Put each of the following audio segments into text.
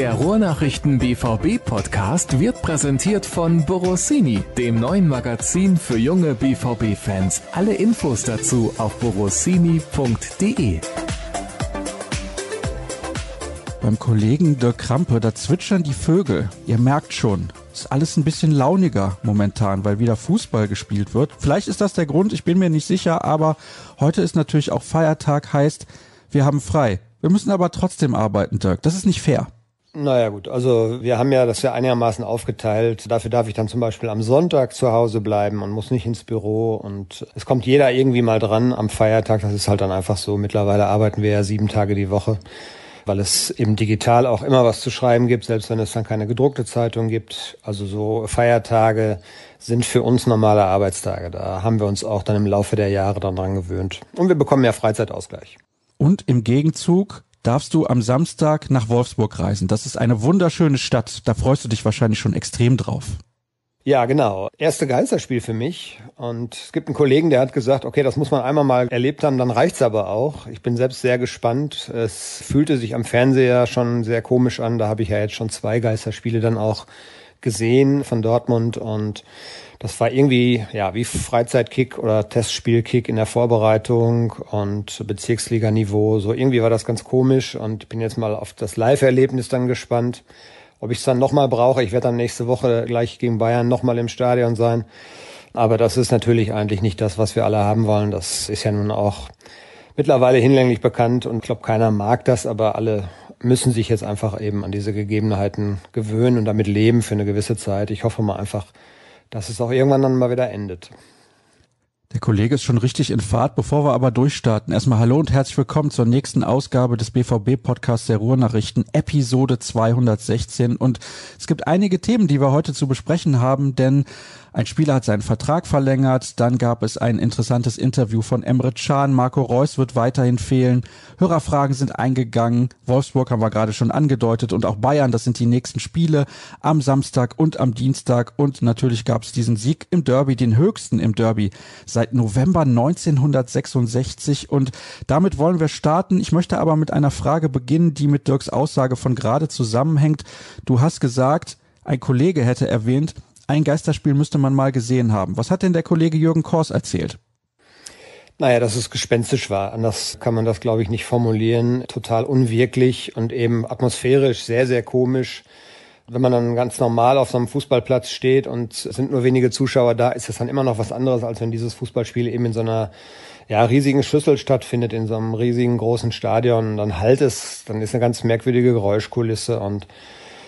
Der Ruhrnachrichten BVB Podcast wird präsentiert von Borossini, dem neuen Magazin für junge BVB Fans. Alle Infos dazu auf borossini.de. Beim Kollegen Dirk Krampe, da zwitschern die Vögel. Ihr merkt schon, ist alles ein bisschen launiger momentan, weil wieder Fußball gespielt wird. Vielleicht ist das der Grund, ich bin mir nicht sicher, aber heute ist natürlich auch Feiertag, heißt, wir haben frei. Wir müssen aber trotzdem arbeiten, Dirk. Das ist nicht fair. Naja gut, also wir haben ja das ja einigermaßen aufgeteilt. Dafür darf ich dann zum Beispiel am Sonntag zu Hause bleiben und muss nicht ins Büro. Und es kommt jeder irgendwie mal dran am Feiertag. Das ist halt dann einfach so. Mittlerweile arbeiten wir ja sieben Tage die Woche, weil es eben digital auch immer was zu schreiben gibt, selbst wenn es dann keine gedruckte Zeitung gibt. Also so Feiertage sind für uns normale Arbeitstage. Da haben wir uns auch dann im Laufe der Jahre dann dran gewöhnt. Und wir bekommen ja Freizeitausgleich. Und im Gegenzug darfst du am Samstag nach Wolfsburg reisen. Das ist eine wunderschöne Stadt. Da freust du dich wahrscheinlich schon extrem drauf. Ja, genau. Erste Geisterspiel für mich. Und es gibt einen Kollegen, der hat gesagt, okay, das muss man einmal mal erlebt haben, dann reicht's aber auch. Ich bin selbst sehr gespannt. Es fühlte sich am Fernseher schon sehr komisch an. Da habe ich ja jetzt schon zwei Geisterspiele dann auch gesehen von Dortmund und das war irgendwie, ja, wie Freizeitkick oder Testspielkick in der Vorbereitung und Bezirksliganiveau. So irgendwie war das ganz komisch und ich bin jetzt mal auf das Live-Erlebnis dann gespannt. Ob ich es dann nochmal brauche, ich werde dann nächste Woche gleich gegen Bayern nochmal im Stadion sein. Aber das ist natürlich eigentlich nicht das, was wir alle haben wollen. Das ist ja nun auch mittlerweile hinlänglich bekannt und ich glaube, keiner mag das, aber alle müssen sich jetzt einfach eben an diese Gegebenheiten gewöhnen und damit leben für eine gewisse Zeit. Ich hoffe mal einfach, dass es auch irgendwann dann mal wieder endet. Der Kollege ist schon richtig in Fahrt. Bevor wir aber durchstarten, erstmal hallo und herzlich willkommen zur nächsten Ausgabe des BVB-Podcasts der Ruhrnachrichten, Episode 216. Und es gibt einige Themen, die wir heute zu besprechen haben, denn ein Spieler hat seinen Vertrag verlängert. Dann gab es ein interessantes Interview von Emre Can. Marco Reus wird weiterhin fehlen. Hörerfragen sind eingegangen. Wolfsburg haben wir gerade schon angedeutet und auch Bayern. Das sind die nächsten Spiele am Samstag und am Dienstag. Und natürlich gab es diesen Sieg im Derby, den höchsten im Derby seit November 1966. Und damit wollen wir starten. Ich möchte aber mit einer Frage beginnen, die mit Dirks Aussage von gerade zusammenhängt. Du hast gesagt, ein Kollege hätte erwähnt, ein Geisterspiel müsste man mal gesehen haben. Was hat denn der Kollege Jürgen Kors erzählt? Naja, dass es gespenstisch war. Anders kann man das, glaube ich, nicht formulieren. Total unwirklich und eben atmosphärisch sehr, sehr komisch. Wenn man dann ganz normal auf so einem Fußballplatz steht und es sind nur wenige Zuschauer da, ist das dann immer noch was anderes, als wenn dieses Fußballspiel eben in so einer ja, riesigen Schüssel stattfindet, in so einem riesigen großen Stadion. Dann halt es, dann ist eine ganz merkwürdige Geräuschkulisse und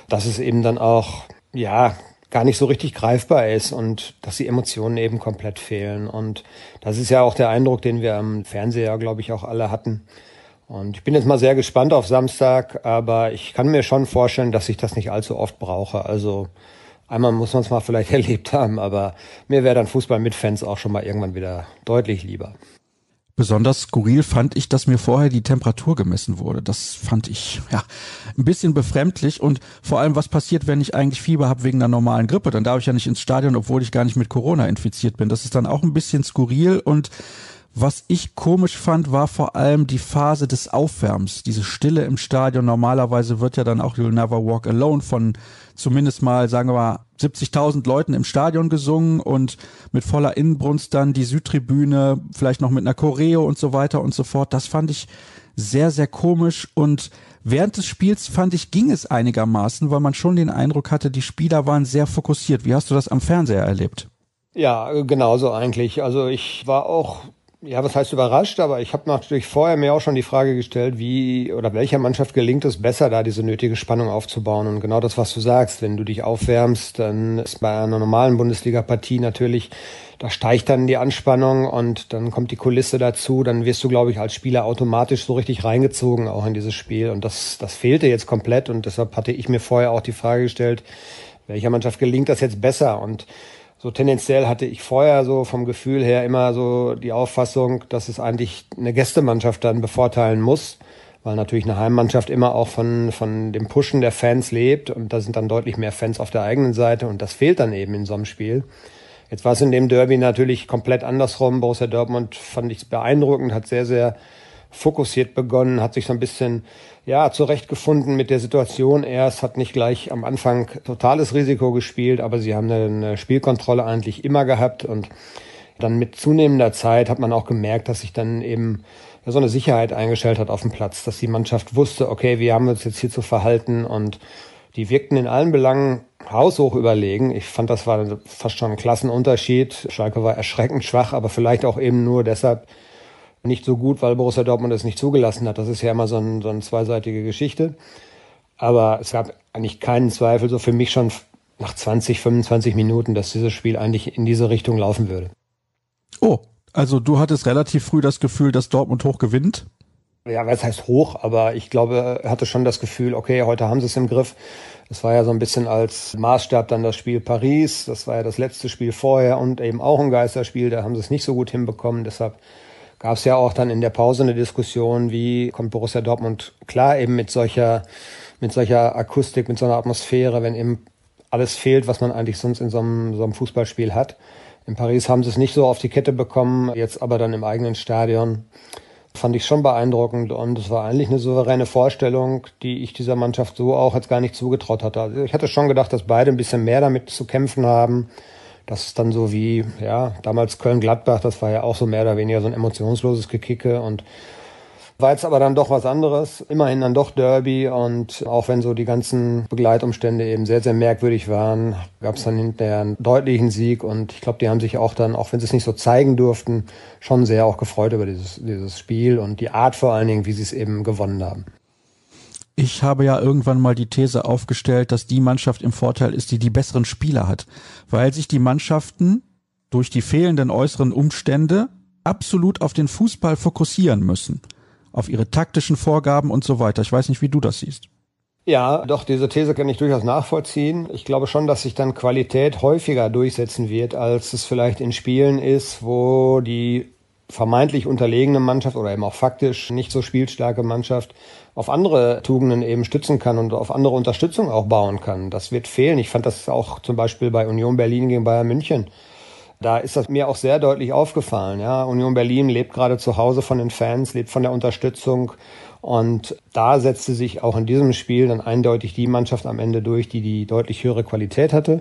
das ist eben dann auch, ja, gar nicht so richtig greifbar ist und dass die Emotionen eben komplett fehlen. Und das ist ja auch der Eindruck, den wir am Fernseher, glaube ich, auch alle hatten. Und ich bin jetzt mal sehr gespannt auf Samstag, aber ich kann mir schon vorstellen, dass ich das nicht allzu oft brauche. Also einmal muss man es mal vielleicht erlebt haben, aber mir wäre dann Fußball mit Fans auch schon mal irgendwann wieder deutlich lieber. Besonders skurril fand ich, dass mir vorher die Temperatur gemessen wurde. Das fand ich ja ein bisschen befremdlich und vor allem, was passiert, wenn ich eigentlich Fieber habe wegen einer normalen Grippe? Dann darf ich ja nicht ins Stadion, obwohl ich gar nicht mit Corona infiziert bin. Das ist dann auch ein bisschen skurril und was ich komisch fand, war vor allem die Phase des Aufwärms, diese Stille im Stadion. Normalerweise wird ja dann auch You'll Never Walk Alone von zumindest mal, sagen wir mal, 70.000 Leuten im Stadion gesungen und mit voller Inbrunst dann die Südtribüne, vielleicht noch mit einer Choreo und so weiter und so fort. Das fand ich sehr, sehr komisch und während des Spiels fand ich, ging es einigermaßen, weil man schon den Eindruck hatte, die Spieler waren sehr fokussiert. Wie hast du das am Fernseher erlebt? Ja, genauso eigentlich. Also ich war auch ja, was heißt überrascht, aber ich habe natürlich vorher mir auch schon die Frage gestellt, wie oder welcher Mannschaft gelingt es besser, da diese nötige Spannung aufzubauen. Und genau das, was du sagst, wenn du dich aufwärmst, dann ist bei einer normalen Bundesliga-Partie natürlich, da steigt dann die Anspannung und dann kommt die Kulisse dazu, dann wirst du, glaube ich, als Spieler automatisch so richtig reingezogen auch in dieses Spiel. Und das, das fehlte jetzt komplett und deshalb hatte ich mir vorher auch die Frage gestellt, welcher Mannschaft gelingt das jetzt besser? Und so tendenziell hatte ich vorher so vom Gefühl her immer so die Auffassung, dass es eigentlich eine Gästemannschaft dann bevorteilen muss, weil natürlich eine Heimmannschaft immer auch von, von dem Pushen der Fans lebt und da sind dann deutlich mehr Fans auf der eigenen Seite und das fehlt dann eben in so einem Spiel. Jetzt war es in dem Derby natürlich komplett andersrum. Borussia Dortmund fand ich beeindruckend, hat sehr, sehr fokussiert begonnen, hat sich so ein bisschen ja zurechtgefunden mit der Situation erst, hat nicht gleich am Anfang totales Risiko gespielt, aber sie haben eine Spielkontrolle eigentlich immer gehabt und dann mit zunehmender Zeit hat man auch gemerkt, dass sich dann eben so eine Sicherheit eingestellt hat auf dem Platz, dass die Mannschaft wusste, okay, wir haben uns jetzt hier zu verhalten und die wirkten in allen Belangen haushoch überlegen. Ich fand, das war fast schon ein Klassenunterschied. Schalke war erschreckend schwach, aber vielleicht auch eben nur deshalb nicht so gut, weil Borussia Dortmund es nicht zugelassen hat. Das ist ja immer so, ein, so eine zweiseitige Geschichte. Aber es gab eigentlich keinen Zweifel, so für mich schon nach 20, 25 Minuten, dass dieses Spiel eigentlich in diese Richtung laufen würde. Oh, also du hattest relativ früh das Gefühl, dass Dortmund hoch gewinnt? Ja, was heißt hoch, aber ich glaube, er hatte schon das Gefühl, okay, heute haben sie es im Griff. Das war ja so ein bisschen als Maßstab dann das Spiel Paris. Das war ja das letzte Spiel vorher und eben auch ein Geisterspiel. Da haben sie es nicht so gut hinbekommen. Deshalb gab es ja auch dann in der Pause eine Diskussion, wie kommt Borussia Dortmund klar eben mit solcher, mit solcher Akustik, mit so einer Atmosphäre, wenn eben alles fehlt, was man eigentlich sonst in so einem, so einem Fußballspiel hat. In Paris haben sie es nicht so auf die Kette bekommen, jetzt aber dann im eigenen Stadion. Fand ich schon beeindruckend und es war eigentlich eine souveräne Vorstellung, die ich dieser Mannschaft so auch jetzt gar nicht zugetraut hatte. Also ich hatte schon gedacht, dass beide ein bisschen mehr damit zu kämpfen haben. Das ist dann so wie, ja, damals Köln-Gladbach, das war ja auch so mehr oder weniger so ein emotionsloses Gekicke und war jetzt aber dann doch was anderes. Immerhin dann doch Derby und auch wenn so die ganzen Begleitumstände eben sehr, sehr merkwürdig waren, gab es dann hinterher einen deutlichen Sieg und ich glaube, die haben sich auch dann, auch wenn sie es nicht so zeigen durften, schon sehr auch gefreut über dieses, dieses Spiel und die Art vor allen Dingen, wie sie es eben gewonnen haben. Ich habe ja irgendwann mal die These aufgestellt, dass die Mannschaft im Vorteil ist, die die besseren Spieler hat, weil sich die Mannschaften durch die fehlenden äußeren Umstände absolut auf den Fußball fokussieren müssen auf ihre taktischen Vorgaben und so weiter. Ich weiß nicht, wie du das siehst. Ja, doch, diese These kann ich durchaus nachvollziehen. Ich glaube schon, dass sich dann Qualität häufiger durchsetzen wird, als es vielleicht in Spielen ist, wo die vermeintlich unterlegene Mannschaft oder eben auch faktisch nicht so spielstarke Mannschaft auf andere Tugenden eben stützen kann und auf andere Unterstützung auch bauen kann. Das wird fehlen. Ich fand das auch zum Beispiel bei Union Berlin gegen Bayern München da ist das mir auch sehr deutlich aufgefallen. Ja, Union Berlin lebt gerade zu Hause von den Fans, lebt von der Unterstützung. Und da setzte sich auch in diesem Spiel dann eindeutig die Mannschaft am Ende durch, die die deutlich höhere Qualität hatte.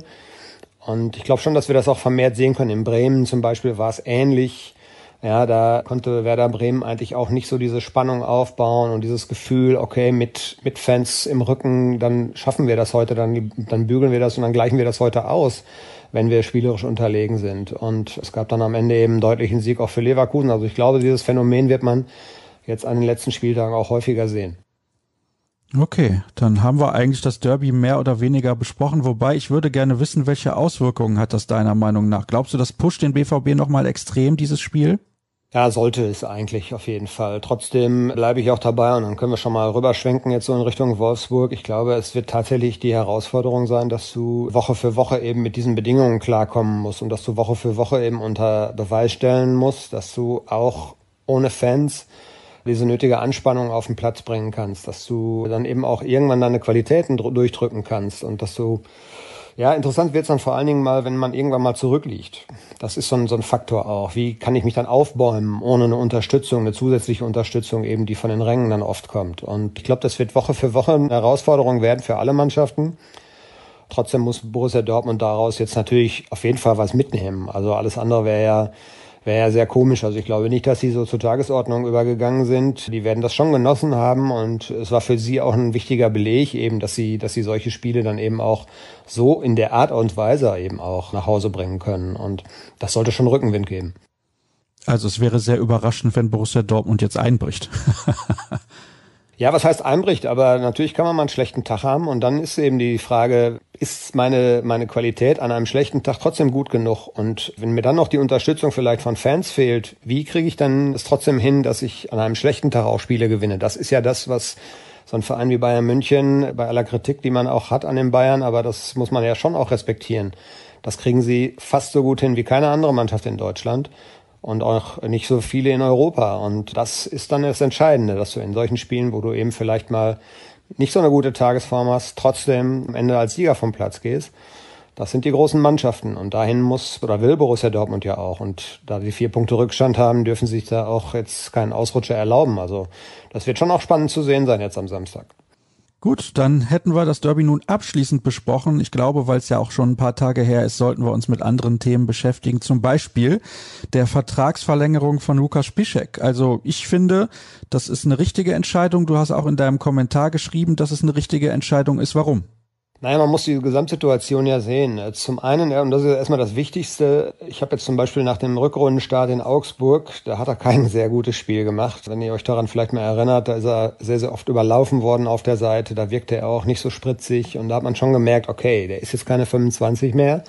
Und ich glaube schon, dass wir das auch vermehrt sehen können. In Bremen zum Beispiel war es ähnlich. Ja, da konnte Werder Bremen eigentlich auch nicht so diese Spannung aufbauen und dieses Gefühl, okay, mit, mit Fans im Rücken, dann schaffen wir das heute, dann, dann bügeln wir das und dann gleichen wir das heute aus wenn wir spielerisch unterlegen sind. Und es gab dann am Ende eben einen deutlichen Sieg auch für Leverkusen. Also ich glaube, dieses Phänomen wird man jetzt an den letzten Spieltagen auch häufiger sehen. Okay, dann haben wir eigentlich das Derby mehr oder weniger besprochen, wobei ich würde gerne wissen, welche Auswirkungen hat das deiner Meinung nach? Glaubst du, das pusht den BVB nochmal extrem, dieses Spiel? Ja, sollte es eigentlich auf jeden Fall. Trotzdem bleibe ich auch dabei und dann können wir schon mal rüberschwenken jetzt so in Richtung Wolfsburg. Ich glaube, es wird tatsächlich die Herausforderung sein, dass du Woche für Woche eben mit diesen Bedingungen klarkommen musst und dass du Woche für Woche eben unter Beweis stellen musst, dass du auch ohne Fans diese nötige Anspannung auf den Platz bringen kannst, dass du dann eben auch irgendwann deine Qualitäten durchdrücken kannst und dass du ja, interessant wird es dann vor allen Dingen mal, wenn man irgendwann mal zurückliegt. Das ist so ein, so ein Faktor auch. Wie kann ich mich dann aufbäumen ohne eine Unterstützung, eine zusätzliche Unterstützung eben, die von den Rängen dann oft kommt. Und ich glaube, das wird Woche für Woche eine Herausforderung werden für alle Mannschaften. Trotzdem muss Borussia Dortmund daraus jetzt natürlich auf jeden Fall was mitnehmen. Also alles andere wäre ja wäre ja sehr komisch. Also ich glaube nicht, dass sie so zur Tagesordnung übergegangen sind. Die werden das schon genossen haben und es war für sie auch ein wichtiger Beleg eben, dass sie, dass sie solche Spiele dann eben auch so in der Art und Weise eben auch nach Hause bringen können. Und das sollte schon Rückenwind geben. Also es wäre sehr überraschend, wenn Borussia Dortmund jetzt einbricht. Ja, was heißt einbricht? Aber natürlich kann man mal einen schlechten Tag haben und dann ist eben die Frage, ist meine, meine Qualität an einem schlechten Tag trotzdem gut genug? Und wenn mir dann noch die Unterstützung vielleicht von Fans fehlt, wie kriege ich dann es trotzdem hin, dass ich an einem schlechten Tag auch Spiele gewinne? Das ist ja das, was so ein Verein wie Bayern München, bei aller Kritik, die man auch hat an den Bayern, aber das muss man ja schon auch respektieren. Das kriegen sie fast so gut hin wie keine andere Mannschaft in Deutschland und auch nicht so viele in Europa. Und das ist dann das Entscheidende, dass du in solchen Spielen, wo du eben vielleicht mal nicht so eine gute Tagesform hast, trotzdem am Ende als Sieger vom Platz gehst. Das sind die großen Mannschaften und dahin muss oder will Borussia Dortmund ja auch. Und da die vier Punkte Rückstand haben, dürfen sie sich da auch jetzt keinen Ausrutscher erlauben. Also das wird schon auch spannend zu sehen sein jetzt am Samstag. Gut, dann hätten wir das Derby nun abschließend besprochen. Ich glaube, weil es ja auch schon ein paar Tage her ist, sollten wir uns mit anderen Themen beschäftigen. Zum Beispiel der Vertragsverlängerung von Lukas Piszek. Also ich finde, das ist eine richtige Entscheidung. Du hast auch in deinem Kommentar geschrieben, dass es eine richtige Entscheidung ist. Warum? Naja, man muss die Gesamtsituation ja sehen. Zum einen, und das ist erstmal das Wichtigste, ich habe jetzt zum Beispiel nach dem Rückrundenstart in Augsburg, da hat er kein sehr gutes Spiel gemacht. Wenn ihr euch daran vielleicht mal erinnert, da ist er sehr, sehr oft überlaufen worden auf der Seite, da wirkte er auch nicht so spritzig und da hat man schon gemerkt, okay, der ist jetzt keine 25 mehr.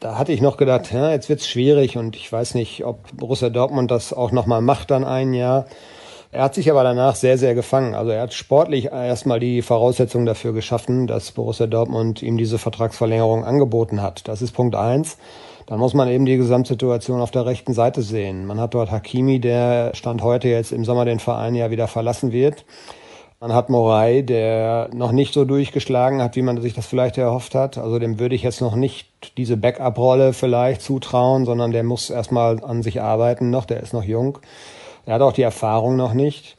Da hatte ich noch gedacht, ja, jetzt wird's schwierig und ich weiß nicht, ob Borussia Dortmund das auch nochmal macht dann ein Jahr. Er hat sich aber danach sehr, sehr gefangen. Also er hat sportlich erstmal die Voraussetzungen dafür geschaffen, dass Borussia Dortmund ihm diese Vertragsverlängerung angeboten hat. Das ist Punkt eins. Dann muss man eben die Gesamtsituation auf der rechten Seite sehen. Man hat dort Hakimi, der Stand heute jetzt im Sommer den Verein ja wieder verlassen wird. Man hat Morai, der noch nicht so durchgeschlagen hat, wie man sich das vielleicht erhofft hat. Also dem würde ich jetzt noch nicht diese Backup-Rolle vielleicht zutrauen, sondern der muss erstmal an sich arbeiten noch, der ist noch jung. Er hat auch die Erfahrung noch nicht.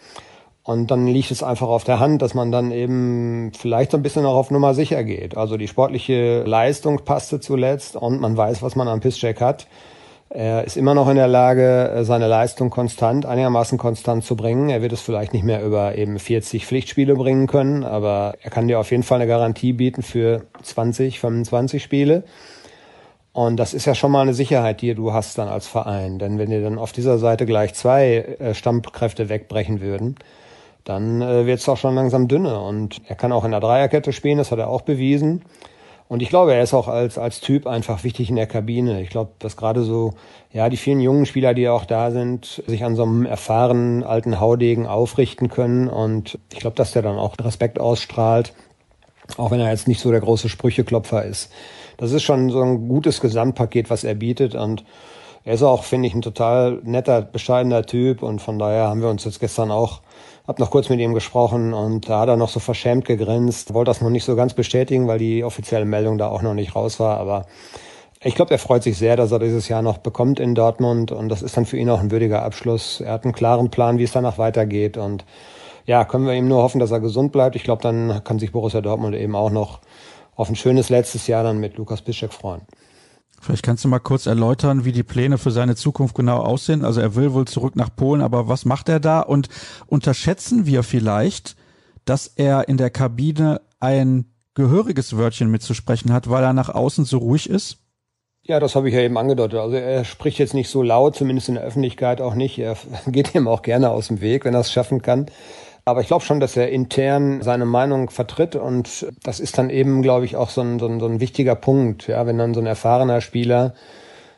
Und dann liegt es einfach auf der Hand, dass man dann eben vielleicht so ein bisschen auch auf Nummer sicher geht. Also die sportliche Leistung passte zuletzt und man weiß, was man am Pisscheck hat. Er ist immer noch in der Lage, seine Leistung konstant, einigermaßen konstant zu bringen. Er wird es vielleicht nicht mehr über eben 40 Pflichtspiele bringen können, aber er kann dir auf jeden Fall eine Garantie bieten für 20, 25 Spiele. Und das ist ja schon mal eine Sicherheit, die du hast dann als Verein. Denn wenn dir dann auf dieser Seite gleich zwei äh, Stammkräfte wegbrechen würden, dann äh, wird es auch schon langsam dünne. Und er kann auch in der Dreierkette spielen, das hat er auch bewiesen. Und ich glaube, er ist auch als, als Typ einfach wichtig in der Kabine. Ich glaube, dass gerade so, ja, die vielen jungen Spieler, die auch da sind, sich an so einem erfahrenen alten Haudegen aufrichten können. Und ich glaube, dass der dann auch Respekt ausstrahlt, auch wenn er jetzt nicht so der große Sprücheklopfer ist das ist schon so ein gutes Gesamtpaket, was er bietet. Und er ist auch, finde ich, ein total netter, bescheidener Typ. Und von daher haben wir uns jetzt gestern auch, hab noch kurz mit ihm gesprochen. Und da hat er noch so verschämt gegrinst, wollte das noch nicht so ganz bestätigen, weil die offizielle Meldung da auch noch nicht raus war, aber ich glaube, er freut sich sehr, dass er dieses Jahr noch bekommt in Dortmund. Und das ist dann für ihn auch ein würdiger Abschluss. Er hat einen klaren Plan, wie es danach weitergeht. Und ja, können wir ihm nur hoffen, dass er gesund bleibt. Ich glaube, dann kann sich Borussia Dortmund eben auch noch auf ein schönes letztes Jahr dann mit Lukas Bischek freuen. Vielleicht kannst du mal kurz erläutern, wie die Pläne für seine Zukunft genau aussehen. Also er will wohl zurück nach Polen, aber was macht er da? Und unterschätzen wir vielleicht, dass er in der Kabine ein gehöriges Wörtchen mitzusprechen hat, weil er nach außen so ruhig ist? Ja, das habe ich ja eben angedeutet. Also er spricht jetzt nicht so laut, zumindest in der Öffentlichkeit auch nicht. Er geht ihm auch gerne aus dem Weg, wenn er es schaffen kann. Aber ich glaube schon, dass er intern seine Meinung vertritt und das ist dann eben, glaube ich, auch so ein, so ein, so ein wichtiger Punkt. Ja, wenn dann so ein erfahrener Spieler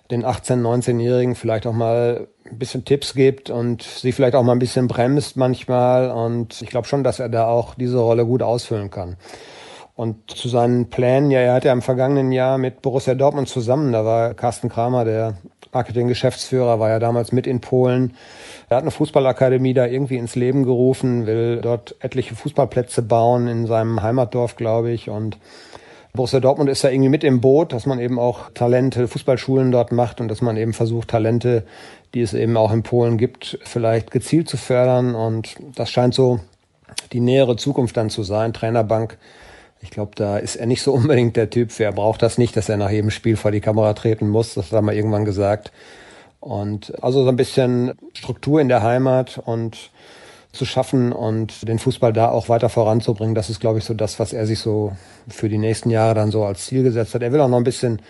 den 18-, 19-Jährigen vielleicht auch mal ein bisschen Tipps gibt und sie vielleicht auch mal ein bisschen bremst manchmal. Und ich glaube schon, dass er da auch diese Rolle gut ausfüllen kann. Und zu seinen Plänen, ja, er hat ja im vergangenen Jahr mit Borussia Dortmund zusammen, da war Carsten Kramer, der Marketing-Geschäftsführer, war ja damals mit in Polen. Er hat eine Fußballakademie da irgendwie ins Leben gerufen, will dort etliche Fußballplätze bauen in seinem Heimatdorf, glaube ich. Und Borussia Dortmund ist da irgendwie mit im Boot, dass man eben auch Talente, Fußballschulen dort macht und dass man eben versucht, Talente, die es eben auch in Polen gibt, vielleicht gezielt zu fördern. Und das scheint so die nähere Zukunft dann zu sein. Trainerbank ich glaube, da ist er nicht so unbedingt der Typ für. Er braucht das nicht, dass er nach jedem Spiel vor die Kamera treten muss. Das hat er mal irgendwann gesagt. Und also so ein bisschen Struktur in der Heimat und zu schaffen und den Fußball da auch weiter voranzubringen, das ist, glaube ich, so das, was er sich so für die nächsten Jahre dann so als Ziel gesetzt hat. Er will auch noch ein bisschen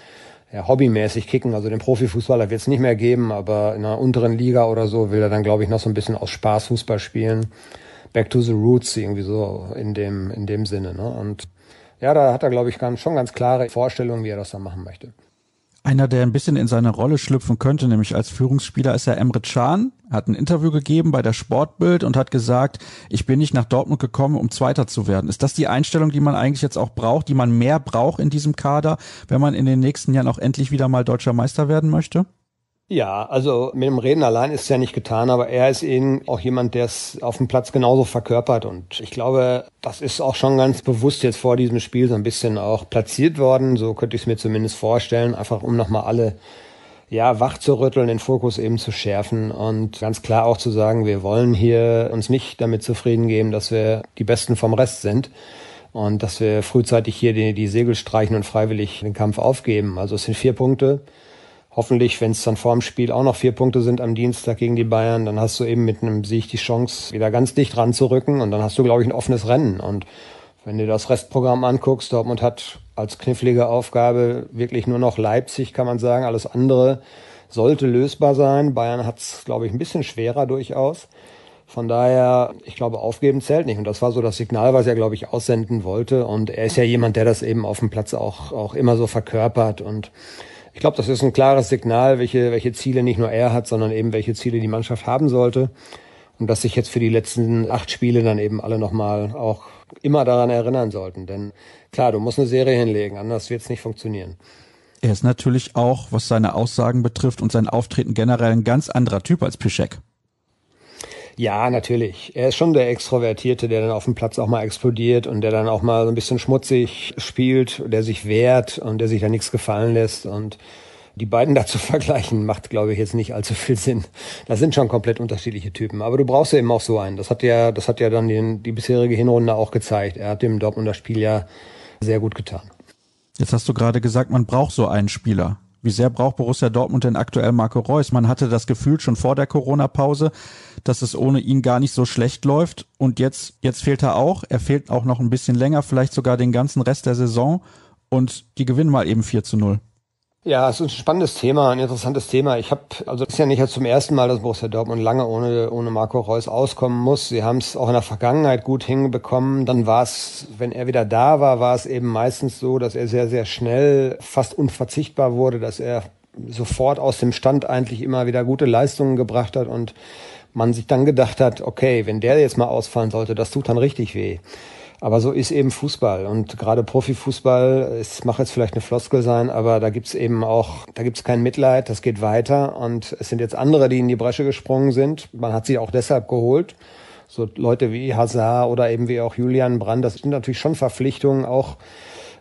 ja, hobbymäßig kicken. Also den Profifußballer wird es nicht mehr geben, aber in einer unteren Liga oder so will er dann, glaube ich, noch so ein bisschen aus Spaß Fußball spielen. Back to the Roots irgendwie so in dem, in dem Sinne. Ne? Und ja, da hat er, glaube ich, schon ganz klare Vorstellungen, wie er das dann machen möchte. Einer, der ein bisschen in seine Rolle schlüpfen könnte, nämlich als Führungsspieler, ist ja Emre Can. Hat ein Interview gegeben bei der Sportbild und hat gesagt, ich bin nicht nach Dortmund gekommen, um Zweiter zu werden. Ist das die Einstellung, die man eigentlich jetzt auch braucht, die man mehr braucht in diesem Kader, wenn man in den nächsten Jahren auch endlich wieder mal deutscher Meister werden möchte? Ja, also mit dem Reden allein ist es ja nicht getan, aber er ist eben auch jemand, der es auf dem Platz genauso verkörpert. Und ich glaube, das ist auch schon ganz bewusst jetzt vor diesem Spiel so ein bisschen auch platziert worden. So könnte ich es mir zumindest vorstellen, einfach um nochmal alle ja, wach zu rütteln, den Fokus eben zu schärfen und ganz klar auch zu sagen, wir wollen hier uns nicht damit zufrieden geben, dass wir die Besten vom Rest sind und dass wir frühzeitig hier die, die Segel streichen und freiwillig den Kampf aufgeben. Also es sind vier Punkte. Hoffentlich, wenn es dann vor dem Spiel auch noch vier Punkte sind am Dienstag gegen die Bayern, dann hast du eben mit einem Sieg die Chance, wieder ganz dicht ranzurücken und dann hast du, glaube ich, ein offenes Rennen. Und wenn du das Restprogramm anguckst, Dortmund hat als knifflige Aufgabe wirklich nur noch Leipzig, kann man sagen. Alles andere sollte lösbar sein. Bayern hat es, glaube ich, ein bisschen schwerer durchaus. Von daher, ich glaube, aufgeben zählt nicht. Und das war so das Signal, was er, glaube ich, aussenden wollte. Und er ist ja jemand, der das eben auf dem Platz auch, auch immer so verkörpert. Und ich glaube, das ist ein klares Signal, welche, welche Ziele nicht nur er hat, sondern eben welche Ziele die Mannschaft haben sollte. Und dass sich jetzt für die letzten acht Spiele dann eben alle nochmal auch immer daran erinnern sollten. Denn klar, du musst eine Serie hinlegen, anders wird es nicht funktionieren. Er ist natürlich auch, was seine Aussagen betrifft und sein Auftreten generell ein ganz anderer Typ als Pischek. Ja, natürlich. Er ist schon der Extrovertierte, der dann auf dem Platz auch mal explodiert und der dann auch mal so ein bisschen schmutzig spielt, der sich wehrt und der sich da nichts gefallen lässt und die beiden da zu vergleichen, macht, glaube ich, jetzt nicht allzu viel Sinn. Das sind schon komplett unterschiedliche Typen. Aber du brauchst ja eben auch so einen. Das hat ja, das hat ja dann den, die bisherige Hinrunde auch gezeigt. Er hat dem Dortmunder Spiel ja sehr gut getan. Jetzt hast du gerade gesagt, man braucht so einen Spieler. Wie sehr braucht Borussia Dortmund denn aktuell Marco Reus? Man hatte das Gefühl schon vor der Corona-Pause, dass es ohne ihn gar nicht so schlecht läuft. Und jetzt, jetzt fehlt er auch. Er fehlt auch noch ein bisschen länger, vielleicht sogar den ganzen Rest der Saison. Und die gewinnen mal eben 4 zu 0. Ja, es ist ein spannendes Thema, ein interessantes Thema. Ich habe, also es ist ja nicht zum ersten Mal, dass Borussia Dortmund lange ohne, ohne Marco Reus auskommen muss. Sie haben es auch in der Vergangenheit gut hinbekommen. Dann war es, wenn er wieder da war, war es eben meistens so, dass er sehr, sehr schnell fast unverzichtbar wurde, dass er sofort aus dem Stand eigentlich immer wieder gute Leistungen gebracht hat und man sich dann gedacht hat, okay, wenn der jetzt mal ausfallen sollte, das tut dann richtig weh. Aber so ist eben Fußball und gerade Profifußball, es mag jetzt vielleicht eine Floskel sein, aber da gibt's eben auch, da gibt's kein Mitleid, das geht weiter und es sind jetzt andere, die in die Bresche gesprungen sind. Man hat sie auch deshalb geholt. So Leute wie Hazard oder eben wie auch Julian Brand, das sind natürlich schon Verpflichtungen auch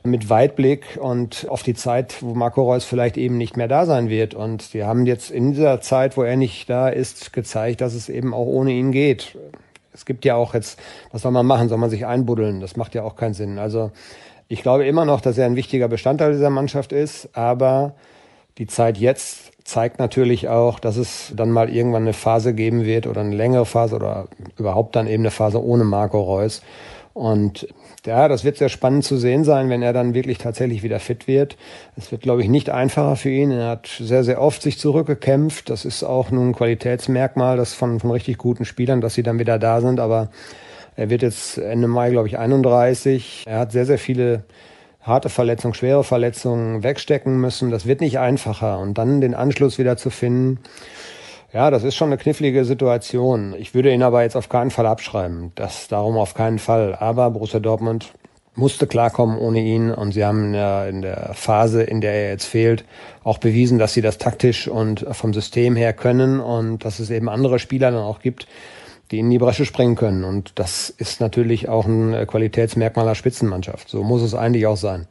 mit Weitblick und auf die Zeit, wo Marco Reus vielleicht eben nicht mehr da sein wird. Und die haben jetzt in dieser Zeit, wo er nicht da ist, gezeigt, dass es eben auch ohne ihn geht es gibt ja auch jetzt, was soll man machen? Soll man sich einbuddeln? Das macht ja auch keinen Sinn. Also ich glaube immer noch, dass er ein wichtiger Bestandteil dieser Mannschaft ist, aber die Zeit jetzt zeigt natürlich auch, dass es dann mal irgendwann eine Phase geben wird oder eine längere Phase oder überhaupt dann eben eine Phase ohne Marco Reus. Und ja, das wird sehr spannend zu sehen sein, wenn er dann wirklich tatsächlich wieder fit wird. Es wird, glaube ich, nicht einfacher für ihn. Er hat sehr, sehr oft sich zurückgekämpft. Das ist auch nun ein Qualitätsmerkmal, das von, von richtig guten Spielern, dass sie dann wieder da sind. Aber er wird jetzt Ende Mai, glaube ich, 31. Er hat sehr, sehr viele harte Verletzungen, schwere Verletzungen wegstecken müssen. Das wird nicht einfacher. Und dann den Anschluss wieder zu finden, ja, das ist schon eine knifflige Situation. Ich würde ihn aber jetzt auf keinen Fall abschreiben. Das darum auf keinen Fall. Aber Borussia Dortmund musste klarkommen ohne ihn und sie haben der, in der Phase, in der er jetzt fehlt, auch bewiesen, dass sie das taktisch und vom System her können und dass es eben andere Spieler dann auch gibt, die in die Bresche springen können. Und das ist natürlich auch ein Qualitätsmerkmal der Spitzenmannschaft. So muss es eigentlich auch sein.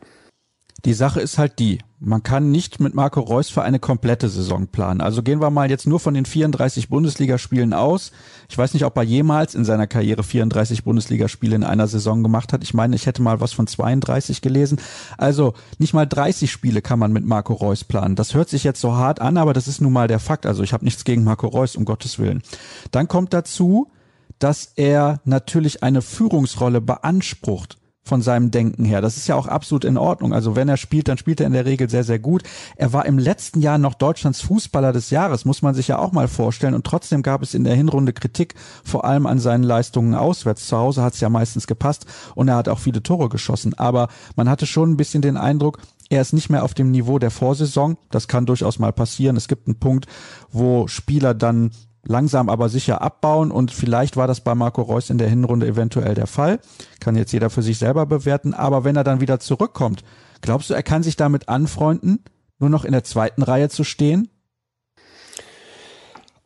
Die Sache ist halt die, man kann nicht mit Marco Reus für eine komplette Saison planen. Also gehen wir mal jetzt nur von den 34 Bundesligaspielen aus. Ich weiß nicht, ob er jemals in seiner Karriere 34 Bundesligaspiele in einer Saison gemacht hat. Ich meine, ich hätte mal was von 32 gelesen. Also nicht mal 30 Spiele kann man mit Marco Reus planen. Das hört sich jetzt so hart an, aber das ist nun mal der Fakt. Also ich habe nichts gegen Marco Reus, um Gottes Willen. Dann kommt dazu, dass er natürlich eine Führungsrolle beansprucht von seinem Denken her. Das ist ja auch absolut in Ordnung. Also wenn er spielt, dann spielt er in der Regel sehr, sehr gut. Er war im letzten Jahr noch Deutschlands Fußballer des Jahres, muss man sich ja auch mal vorstellen. Und trotzdem gab es in der Hinrunde Kritik, vor allem an seinen Leistungen auswärts. Zu Hause hat es ja meistens gepasst und er hat auch viele Tore geschossen. Aber man hatte schon ein bisschen den Eindruck, er ist nicht mehr auf dem Niveau der Vorsaison. Das kann durchaus mal passieren. Es gibt einen Punkt, wo Spieler dann langsam aber sicher abbauen und vielleicht war das bei Marco Reus in der Hinrunde eventuell der Fall. Kann jetzt jeder für sich selber bewerten, aber wenn er dann wieder zurückkommt, glaubst du, er kann sich damit anfreunden, nur noch in der zweiten Reihe zu stehen?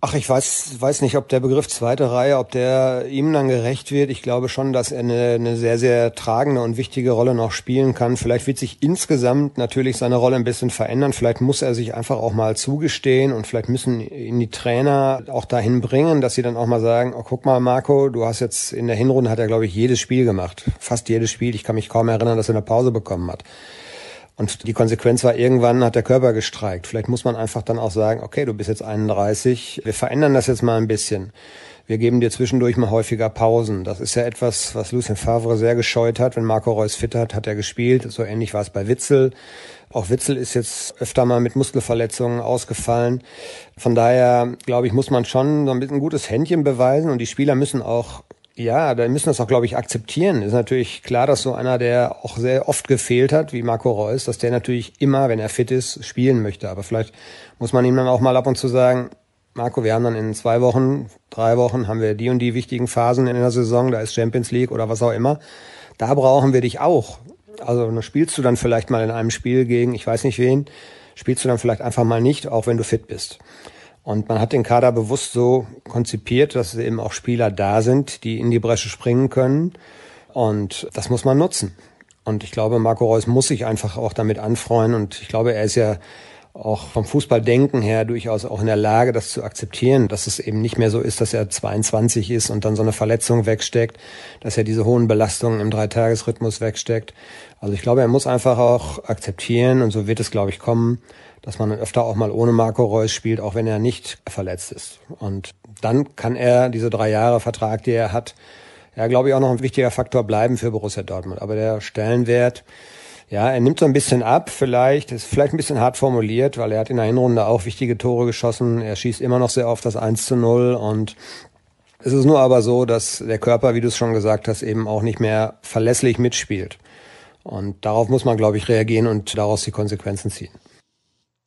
Ach, ich weiß, weiß nicht, ob der Begriff zweite Reihe, ob der ihm dann gerecht wird. Ich glaube schon, dass er eine, eine sehr, sehr tragende und wichtige Rolle noch spielen kann. Vielleicht wird sich insgesamt natürlich seine Rolle ein bisschen verändern. Vielleicht muss er sich einfach auch mal zugestehen und vielleicht müssen ihn die Trainer auch dahin bringen, dass sie dann auch mal sagen, oh, guck mal, Marco, du hast jetzt in der Hinrunde hat er, glaube ich, jedes Spiel gemacht. Fast jedes Spiel. Ich kann mich kaum erinnern, dass er eine Pause bekommen hat. Und die Konsequenz war, irgendwann hat der Körper gestreikt. Vielleicht muss man einfach dann auch sagen, okay, du bist jetzt 31, wir verändern das jetzt mal ein bisschen. Wir geben dir zwischendurch mal häufiger Pausen. Das ist ja etwas, was Lucien Favre sehr gescheut hat. Wenn Marco Reus fit hat, hat er gespielt. So ähnlich war es bei Witzel. Auch Witzel ist jetzt öfter mal mit Muskelverletzungen ausgefallen. Von daher, glaube ich, muss man schon so ein bisschen ein gutes Händchen beweisen und die Spieler müssen auch ja, da müssen das auch, glaube ich, akzeptieren. Ist natürlich klar, dass so einer, der auch sehr oft gefehlt hat, wie Marco Reus, dass der natürlich immer, wenn er fit ist, spielen möchte. Aber vielleicht muss man ihm dann auch mal ab und zu sagen, Marco, wir haben dann in zwei Wochen, drei Wochen haben wir die und die wichtigen Phasen in der Saison, da ist Champions League oder was auch immer. Da brauchen wir dich auch. Also spielst du dann vielleicht mal in einem Spiel gegen, ich weiß nicht wen, spielst du dann vielleicht einfach mal nicht, auch wenn du fit bist. Und man hat den Kader bewusst so konzipiert, dass eben auch Spieler da sind, die in die Bresche springen können. Und das muss man nutzen. Und ich glaube, Marco Reus muss sich einfach auch damit anfreuen. Und ich glaube, er ist ja auch vom Fußballdenken her durchaus auch in der Lage, das zu akzeptieren, dass es eben nicht mehr so ist, dass er 22 ist und dann so eine Verletzung wegsteckt, dass er diese hohen Belastungen im Dreitagesrhythmus wegsteckt. Also ich glaube, er muss einfach auch akzeptieren und so wird es, glaube ich, kommen, dass man öfter auch mal ohne Marco Reus spielt, auch wenn er nicht verletzt ist. Und dann kann er diese drei Jahre Vertrag, die er hat, ja, glaube ich, auch noch ein wichtiger Faktor bleiben für Borussia Dortmund. Aber der Stellenwert, ja, er nimmt so ein bisschen ab, vielleicht, ist vielleicht ein bisschen hart formuliert, weil er hat in der Hinrunde auch wichtige Tore geschossen. Er schießt immer noch sehr oft das 1 zu 0 und es ist nur aber so, dass der Körper, wie du es schon gesagt hast, eben auch nicht mehr verlässlich mitspielt. Und darauf muss man, glaube ich, reagieren und daraus die Konsequenzen ziehen.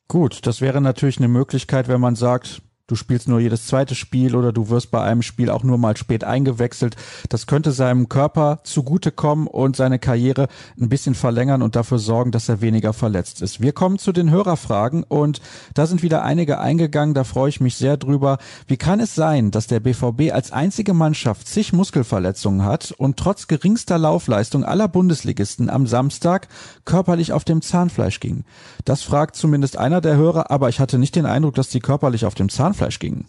Gut, das wäre natürlich eine Möglichkeit, wenn man sagt, du spielst nur jedes zweite Spiel oder du wirst bei einem Spiel auch nur mal spät eingewechselt. Das könnte seinem Körper zugutekommen und seine Karriere ein bisschen verlängern und dafür sorgen, dass er weniger verletzt ist. Wir kommen zu den Hörerfragen und da sind wieder einige eingegangen, da freue ich mich sehr drüber. Wie kann es sein, dass der BVB als einzige Mannschaft zig Muskelverletzungen hat und trotz geringster Laufleistung aller Bundesligisten am Samstag körperlich auf dem Zahnfleisch ging? Das fragt zumindest einer der Hörer, aber ich hatte nicht den Eindruck, dass die körperlich auf dem Zahnfleisch Zahnfleisch gingen.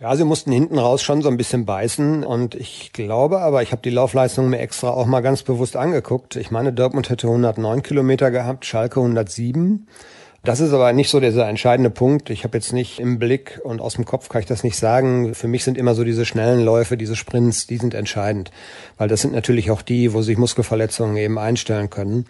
Ja, sie mussten hinten raus schon so ein bisschen beißen und ich glaube aber, ich habe die Laufleistung mir extra auch mal ganz bewusst angeguckt. Ich meine, Dortmund hätte 109 Kilometer gehabt, Schalke 107. Das ist aber nicht so dieser entscheidende Punkt. Ich habe jetzt nicht im Blick und aus dem Kopf kann ich das nicht sagen. Für mich sind immer so diese schnellen Läufe, diese Sprints, die sind entscheidend, weil das sind natürlich auch die, wo sich Muskelverletzungen eben einstellen können.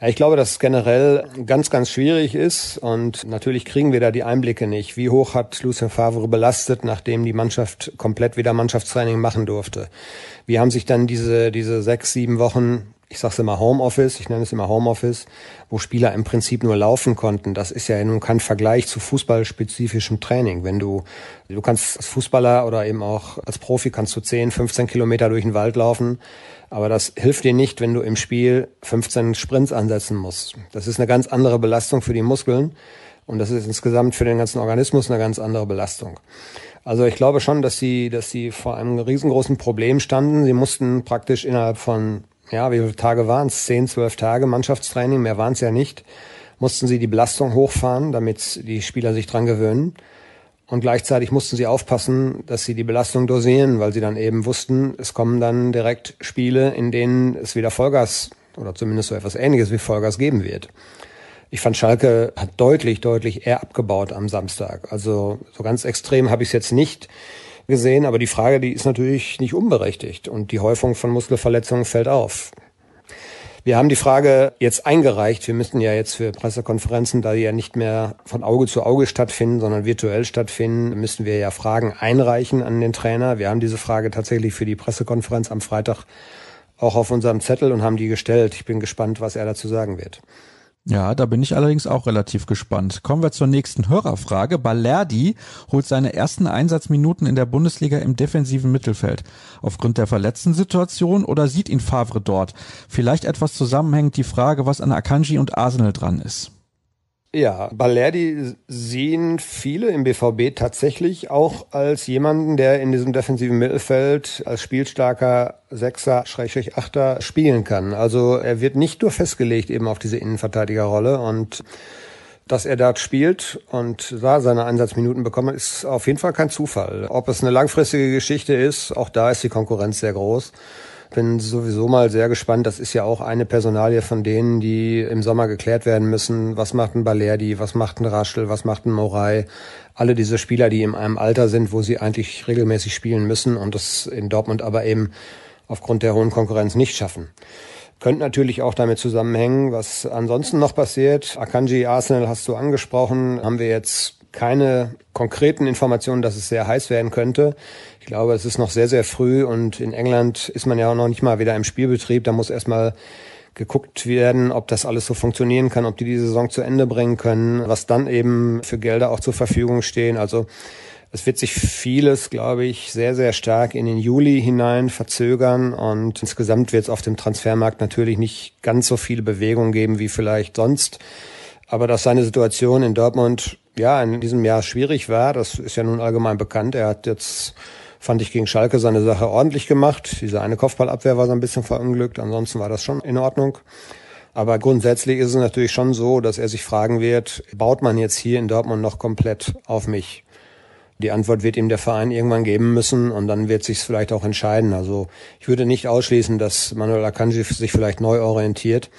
Ich glaube, dass es generell ganz, ganz schwierig ist und natürlich kriegen wir da die Einblicke nicht. Wie hoch hat Lucien Favre belastet, nachdem die Mannschaft komplett wieder Mannschaftstraining machen durfte? Wie haben sich dann diese, diese sechs, sieben Wochen ich sage es immer Homeoffice, ich nenne es immer Homeoffice, wo Spieler im Prinzip nur laufen konnten. Das ist ja nun kein Vergleich zu fußballspezifischem Training. Wenn du, du kannst als Fußballer oder eben auch als Profi kannst du 10, 15 Kilometer durch den Wald laufen. Aber das hilft dir nicht, wenn du im Spiel 15 Sprints ansetzen musst. Das ist eine ganz andere Belastung für die Muskeln. Und das ist insgesamt für den ganzen Organismus eine ganz andere Belastung. Also ich glaube schon, dass sie, dass sie vor einem riesengroßen Problem standen. Sie mussten praktisch innerhalb von ja, wie viele Tage waren es? Zehn, zwölf Tage Mannschaftstraining, mehr waren es ja nicht. Mussten sie die Belastung hochfahren, damit die Spieler sich dran gewöhnen. Und gleichzeitig mussten sie aufpassen, dass sie die Belastung dosieren, weil sie dann eben wussten, es kommen dann direkt Spiele, in denen es wieder Vollgas oder zumindest so etwas ähnliches wie Vollgas geben wird. Ich fand Schalke hat deutlich, deutlich eher abgebaut am Samstag. Also so ganz extrem habe ich es jetzt nicht gesehen. Aber die Frage, die ist natürlich nicht unberechtigt und die Häufung von Muskelverletzungen fällt auf. Wir haben die Frage jetzt eingereicht. Wir müssten ja jetzt für Pressekonferenzen, da die ja nicht mehr von Auge zu Auge stattfinden, sondern virtuell stattfinden, müssen wir ja Fragen einreichen an den Trainer. Wir haben diese Frage tatsächlich für die Pressekonferenz am Freitag auch auf unserem Zettel und haben die gestellt. Ich bin gespannt, was er dazu sagen wird. Ja, da bin ich allerdings auch relativ gespannt. Kommen wir zur nächsten Hörerfrage. Balerdi holt seine ersten Einsatzminuten in der Bundesliga im defensiven Mittelfeld. Aufgrund der verletzten Situation oder sieht ihn Favre dort? Vielleicht etwas zusammenhängend die Frage, was an Akanji und Arsenal dran ist. Ja, Balerdi sehen viele im BVB tatsächlich auch als jemanden, der in diesem defensiven Mittelfeld als spielstarker Sechser, Schrägstrich Achter spielen kann. Also er wird nicht nur festgelegt eben auf diese Innenverteidigerrolle und dass er dort spielt und da seine Einsatzminuten bekommen, ist auf jeden Fall kein Zufall. Ob es eine langfristige Geschichte ist, auch da ist die Konkurrenz sehr groß bin sowieso mal sehr gespannt. Das ist ja auch eine Personalie von denen, die im Sommer geklärt werden müssen. Was macht ein Balerdi? Was macht ein Raschel? Was macht ein Morai? Alle diese Spieler, die in einem Alter sind, wo sie eigentlich regelmäßig spielen müssen und das in Dortmund aber eben aufgrund der hohen Konkurrenz nicht schaffen. Könnte natürlich auch damit zusammenhängen, was ansonsten noch passiert. Akanji Arsenal hast du angesprochen, haben wir jetzt keine konkreten Informationen, dass es sehr heiß werden könnte. Ich glaube, es ist noch sehr, sehr früh und in England ist man ja auch noch nicht mal wieder im Spielbetrieb. Da muss erstmal geguckt werden, ob das alles so funktionieren kann, ob die die Saison zu Ende bringen können, was dann eben für Gelder auch zur Verfügung stehen. Also es wird sich vieles, glaube ich, sehr, sehr stark in den Juli hinein verzögern und insgesamt wird es auf dem Transfermarkt natürlich nicht ganz so viele Bewegungen geben wie vielleicht sonst. Aber dass seine Situation in Dortmund ja in diesem Jahr schwierig war, das ist ja nun allgemein bekannt. Er hat jetzt fand ich gegen Schalke seine Sache ordentlich gemacht. Diese eine Kopfballabwehr war so ein bisschen verunglückt. Ansonsten war das schon in Ordnung. Aber grundsätzlich ist es natürlich schon so, dass er sich fragen wird, baut man jetzt hier in Dortmund noch komplett auf mich? Die Antwort wird ihm der Verein irgendwann geben müssen und dann wird sich vielleicht auch entscheiden. Also ich würde nicht ausschließen, dass Manuel Akanji sich vielleicht neu orientiert.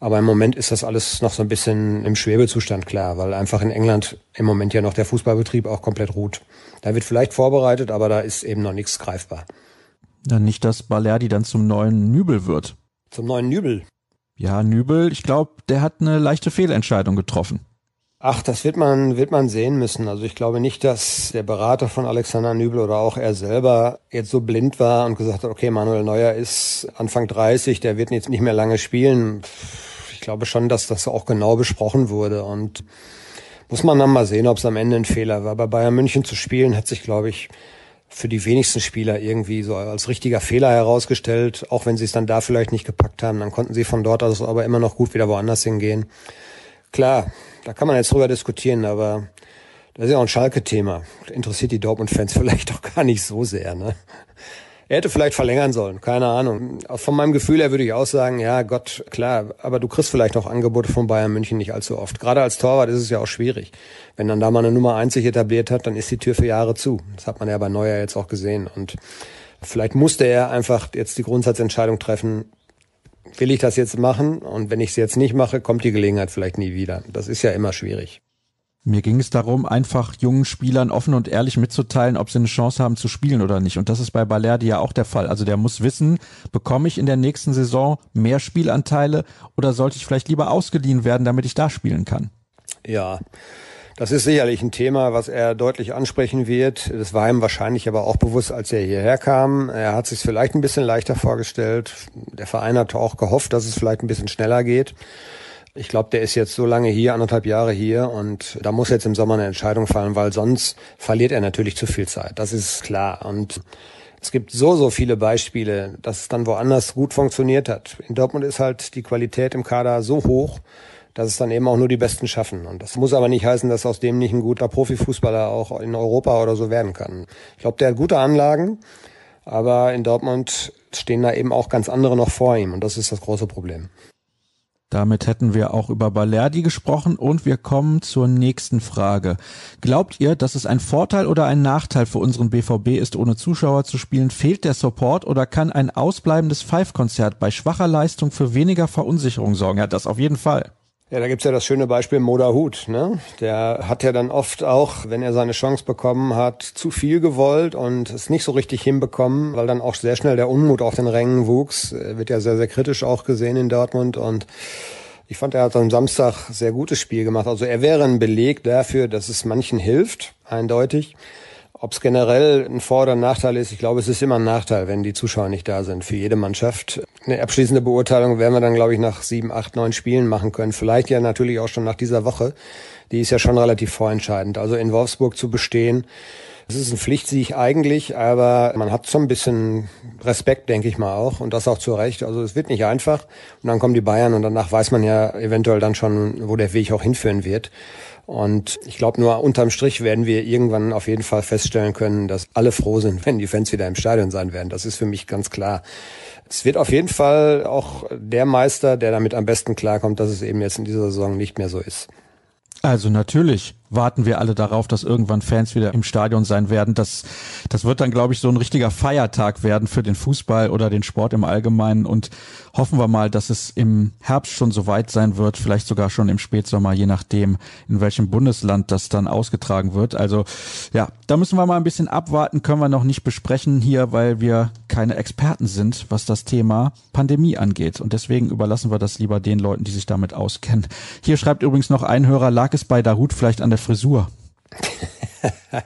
Aber im Moment ist das alles noch so ein bisschen im Schwebezustand klar, weil einfach in England im Moment ja noch der Fußballbetrieb auch komplett ruht. Da wird vielleicht vorbereitet, aber da ist eben noch nichts greifbar. Dann nicht, dass Balerdi dann zum neuen Nübel wird. Zum neuen Nübel? Ja, Nübel, ich glaube, der hat eine leichte Fehlentscheidung getroffen. Ach, das wird man, wird man sehen müssen. Also ich glaube nicht, dass der Berater von Alexander Nübel oder auch er selber jetzt so blind war und gesagt hat, okay, Manuel Neuer ist Anfang 30, der wird jetzt nicht mehr lange spielen. Ich glaube schon, dass das auch genau besprochen wurde und muss man dann mal sehen, ob es am Ende ein Fehler war. Bei Bayern München zu spielen hat sich, glaube ich, für die wenigsten Spieler irgendwie so als richtiger Fehler herausgestellt. Auch wenn sie es dann da vielleicht nicht gepackt haben, dann konnten sie von dort aus aber immer noch gut wieder woanders hingehen. Klar, da kann man jetzt drüber diskutieren, aber das ist ja auch ein Schalke-Thema. Interessiert die Dortmund-Fans vielleicht auch gar nicht so sehr, ne? Er hätte vielleicht verlängern sollen, keine Ahnung. Von meinem Gefühl her würde ich auch sagen, ja Gott, klar, aber du kriegst vielleicht auch Angebote von Bayern München nicht allzu oft. Gerade als Torwart ist es ja auch schwierig. Wenn dann da mal eine Nummer eins sich etabliert hat, dann ist die Tür für Jahre zu. Das hat man ja bei Neuer jetzt auch gesehen. Und vielleicht musste er einfach jetzt die Grundsatzentscheidung treffen, will ich das jetzt machen? Und wenn ich es jetzt nicht mache, kommt die Gelegenheit vielleicht nie wieder. Das ist ja immer schwierig. Mir ging es darum, einfach jungen Spielern offen und ehrlich mitzuteilen, ob sie eine Chance haben zu spielen oder nicht. Und das ist bei Balerdi ja auch der Fall. Also der muss wissen, bekomme ich in der nächsten Saison mehr Spielanteile oder sollte ich vielleicht lieber ausgeliehen werden, damit ich da spielen kann? Ja. Das ist sicherlich ein Thema, was er deutlich ansprechen wird. Das war ihm wahrscheinlich aber auch bewusst, als er hierher kam. Er hat sich vielleicht ein bisschen leichter vorgestellt. Der Verein hat auch gehofft, dass es vielleicht ein bisschen schneller geht. Ich glaube, der ist jetzt so lange hier, anderthalb Jahre hier und da muss jetzt im Sommer eine Entscheidung fallen, weil sonst verliert er natürlich zu viel Zeit. Das ist klar. Und es gibt so, so viele Beispiele, dass es dann woanders gut funktioniert hat. In Dortmund ist halt die Qualität im Kader so hoch, dass es dann eben auch nur die Besten schaffen. Und das muss aber nicht heißen, dass aus dem nicht ein guter Profifußballer auch in Europa oder so werden kann. Ich glaube, der hat gute Anlagen, aber in Dortmund stehen da eben auch ganz andere noch vor ihm und das ist das große Problem. Damit hätten wir auch über Balerdi gesprochen und wir kommen zur nächsten Frage. Glaubt ihr, dass es ein Vorteil oder ein Nachteil für unseren BVB ist, ohne Zuschauer zu spielen? Fehlt der Support oder kann ein ausbleibendes Five-Konzert bei schwacher Leistung für weniger Verunsicherung sorgen? Ja, das auf jeden Fall. Ja, da gibt's ja das schöne Beispiel Moda Hut. Ne? Der hat ja dann oft auch, wenn er seine Chance bekommen hat, zu viel gewollt und es nicht so richtig hinbekommen, weil dann auch sehr schnell der Unmut auf den Rängen wuchs. Er wird ja sehr, sehr kritisch auch gesehen in Dortmund und ich fand, er hat am Samstag sehr gutes Spiel gemacht. Also er wäre ein Beleg dafür, dass es manchen hilft, eindeutig. Ob es generell ein Vor- oder Nachteil ist, ich glaube, es ist immer ein Nachteil, wenn die Zuschauer nicht da sind für jede Mannschaft. Eine abschließende Beurteilung werden wir dann, glaube ich, nach sieben, acht, neun Spielen machen können. Vielleicht ja natürlich auch schon nach dieser Woche. Die ist ja schon relativ vorentscheidend. Also in Wolfsburg zu bestehen, es ist ein Pflichtsieg eigentlich, aber man hat so ein bisschen Respekt, denke ich mal auch, und das auch zu Recht. Also es wird nicht einfach. Und dann kommen die Bayern und danach weiß man ja eventuell dann schon, wo der Weg auch hinführen wird. Und ich glaube, nur unterm Strich werden wir irgendwann auf jeden Fall feststellen können, dass alle froh sind, wenn die Fans wieder im Stadion sein werden. Das ist für mich ganz klar. Es wird auf jeden Fall auch der Meister, der damit am besten klarkommt, dass es eben jetzt in dieser Saison nicht mehr so ist. Also natürlich warten wir alle darauf, dass irgendwann Fans wieder im Stadion sein werden. Das, das wird dann, glaube ich, so ein richtiger Feiertag werden für den Fußball oder den Sport im Allgemeinen. Und hoffen wir mal, dass es im Herbst schon so weit sein wird, vielleicht sogar schon im Spätsommer, je nachdem, in welchem Bundesland das dann ausgetragen wird. Also ja, da müssen wir mal ein bisschen abwarten, können wir noch nicht besprechen hier, weil wir keine Experten sind, was das Thema Pandemie angeht. Und deswegen überlassen wir das lieber den Leuten, die sich damit auskennen. Hier schreibt übrigens noch ein Hörer, lag es bei Darut vielleicht an der Frisur.